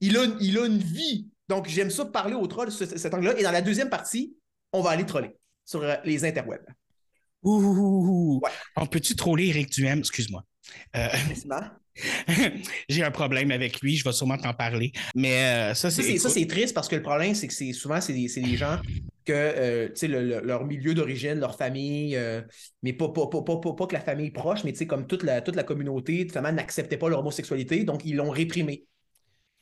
Il a, il a une vie. Donc, j'aime ça parler aux trolls ce- cet angle-là. Et dans la deuxième partie, on va aller troller sur euh, les interwebs. ouh, Ouais. on peut-tu troller Eric Duhem? Excuse-moi. Euh. J'ai un problème avec lui, je vais sûrement t'en parler. Mais euh, ça, c'est. ça, c'est triste parce que le problème, c'est que c'est souvent, c'est des, des gens que, euh, tu sais, le- le- leur milieu d'origine, leur famille, euh, mais pas, pas, pas, pas, pas- pas que la famille proche, mais tu sais, comme toute la, toute la communauté, finalement, n'acceptait pas leur homosexualité, donc ils l'ont réprimé.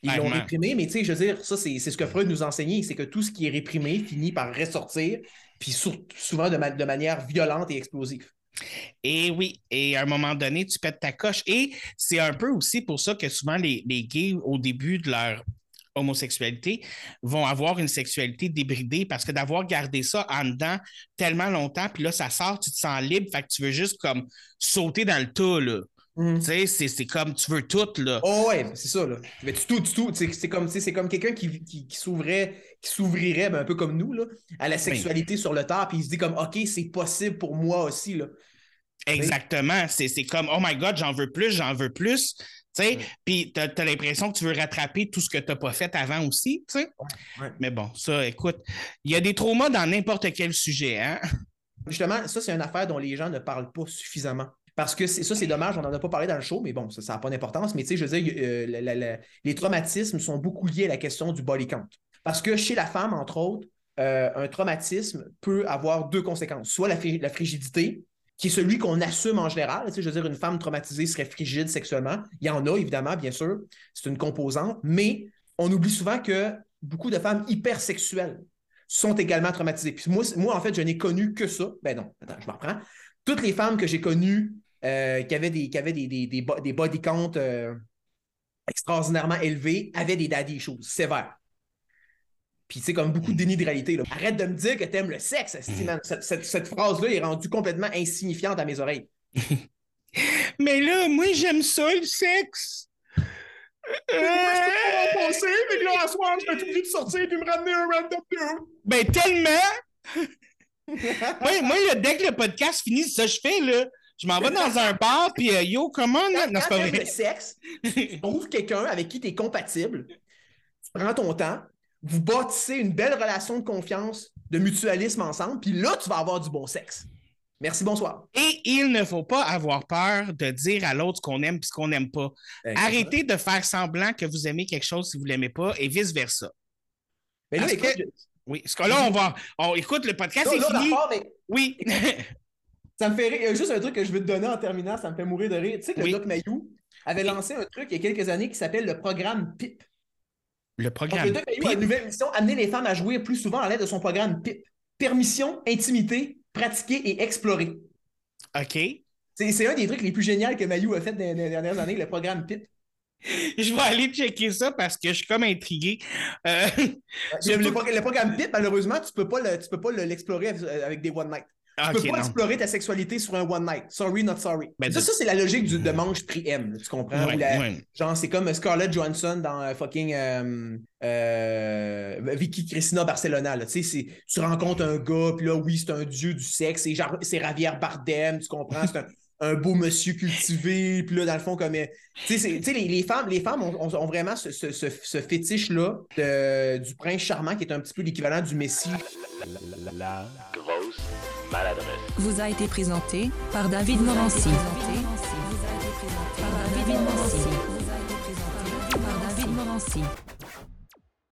Ils l'ont réprimé, mais tu sais, je veux dire, ça, c'est c'est ce que Freud nous enseignait, c'est que tout ce qui est réprimé finit par ressortir, puis souvent de, ma- de manière violente et explosive. Et oui, et à un moment donné, tu pètes ta coche. Et c'est un peu aussi pour ça que souvent les, les gays, au début de leur homosexualité, vont avoir une sexualité débridée parce que d'avoir gardé ça en dedans tellement longtemps, puis là, ça sort, tu te sens libre, fait que tu veux juste comme sauter dans le tas, là. Tu sais, c'est- comme tu veux tout, là. Oh ouais, c'est ça, là. Mais tu tout, tu tout. C'est comme, tu sais, c'est comme quelqu'un qui, qui, qui s'ouvrait, qui s'ouvrirait ben, un peu comme nous, là, à la sexualité sur le tard, puis il se dit comme OK, c'est possible pour moi aussi, là. Exactement. C'est comme, oh my God, j'en veux plus, j'en veux plus. Tu sais, puis tu as, l'impression que tu veux rattraper tout ce que tu n'as pas fait avant aussi, tu sais? ouais. Mais bon, ça, écoute, il y a des traumas dans n'importe quel sujet, hein? Justement, ça, c'est une affaire dont les gens ne parlent pas suffisamment. Parce que ça, c'est dommage, on n'en a pas parlé dans le show, mais bon, ça n'a pas d'importance. Mais tu sais, je veux dire, euh, les traumatismes sont beaucoup liés à la question du body count. Parce que chez la femme, entre autres, euh, un traumatisme peut avoir deux conséquences. Soit la, fri- la frigidité, qui est celui qu'on assume en général. Tu sais, je veux dire, une femme traumatisée serait frigide sexuellement. Il y en a, évidemment, bien sûr. C'est une composante. Mais on oublie souvent que beaucoup de femmes hypersexuelles sont également traumatisées. Puis moi, moi en fait, je n'ai connu que ça. Ben non, attends, je m'en reprends. Toutes les femmes que j'ai connues euh, qui avaient des, qui avaient des, des, des, des body counts euh, extraordinairement élevés avaient des daddy issues sévères. Puis c'est comme beaucoup de déni de réalité. là. Arrête de me dire que t'aimes le sexe. Cette, cette- cette phrase-là est rendue complètement insignifiante à mes oreilles. Mais là, moi, j'aime ça, le sexe. Euh, penser, mais là, à soir, je vais être obligé de sortir et de me ramener un random dude. ben, tellement. moi, moi, là, dès que le podcast finit, ça je fais, là. Je m'en vais dans un bar, puis euh, yo, comment? Non, non, Quand le sexe, tu trouves quelqu'un avec qui tu es compatible, tu prends ton temps, vous bâtissez une belle relation de confiance, de mutualisme ensemble, puis là, tu vas avoir du bon sexe. Merci, bonsoir. Et il ne faut pas avoir peur de dire à l'autre ce qu'on aime et ce qu'on n'aime pas. Arrêtez de faire semblant que vous aimez quelque chose si vous ne l'aimez pas et vice-versa. Mais là, écoute, que- Oui, parce que là, on va. On, écoute, le podcast là, est là, fini. d'abord, mais Oui. ça me fait rire. Il y a juste un truc que je veux te donner en terminant, ça me fait mourir de rire. Tu sais que Oui. le Doc Mayou avait lancé un truc il y a quelques années qui s'appelle le programme PIP. le Donc, programme. le Doc Mayou a une nouvelle mission, amener les femmes à jouer plus souvent à l'aide de son programme PIP. Permission, intimité, pratiquer et explorer. OK. C'est un des trucs les plus géniaux que Mayou a fait dans les dernières années, le programme PIP. Je vais aller checker ça parce que je suis comme intrigué. Euh, Le, programme PIP, malheureusement, tu tu peux pas le- l'explorer avec, avec des one night. Tu OK, peux pas non. explorer ta sexualité sur un one night. Sorry, not sorry. Ben, ça, ça c'est la logique du, de manche prix M, là, tu comprends? Ouais, Ou la- ouais. Genre, c'est comme Scarlett Johansson dans euh, fucking euh, euh, Vicky Cristina Barcelona. Là. Tu tu rencontres un gars, puis là, oui, c'est un dieu du sexe, c'est Javier Bardem, tu comprends? C'est un, un beau monsieur cultivé, puis là, dans le fond, comme. euh, Tu sais, les, les femmes, les femmes ont, vraiment ce, ce- ce- ce fétiche-là du prince charmant qui est un petit peu l'équivalent du messie. La grosse maladresse. vous a été présenté par David Morancy. Par David Morancy. Par David Morancy.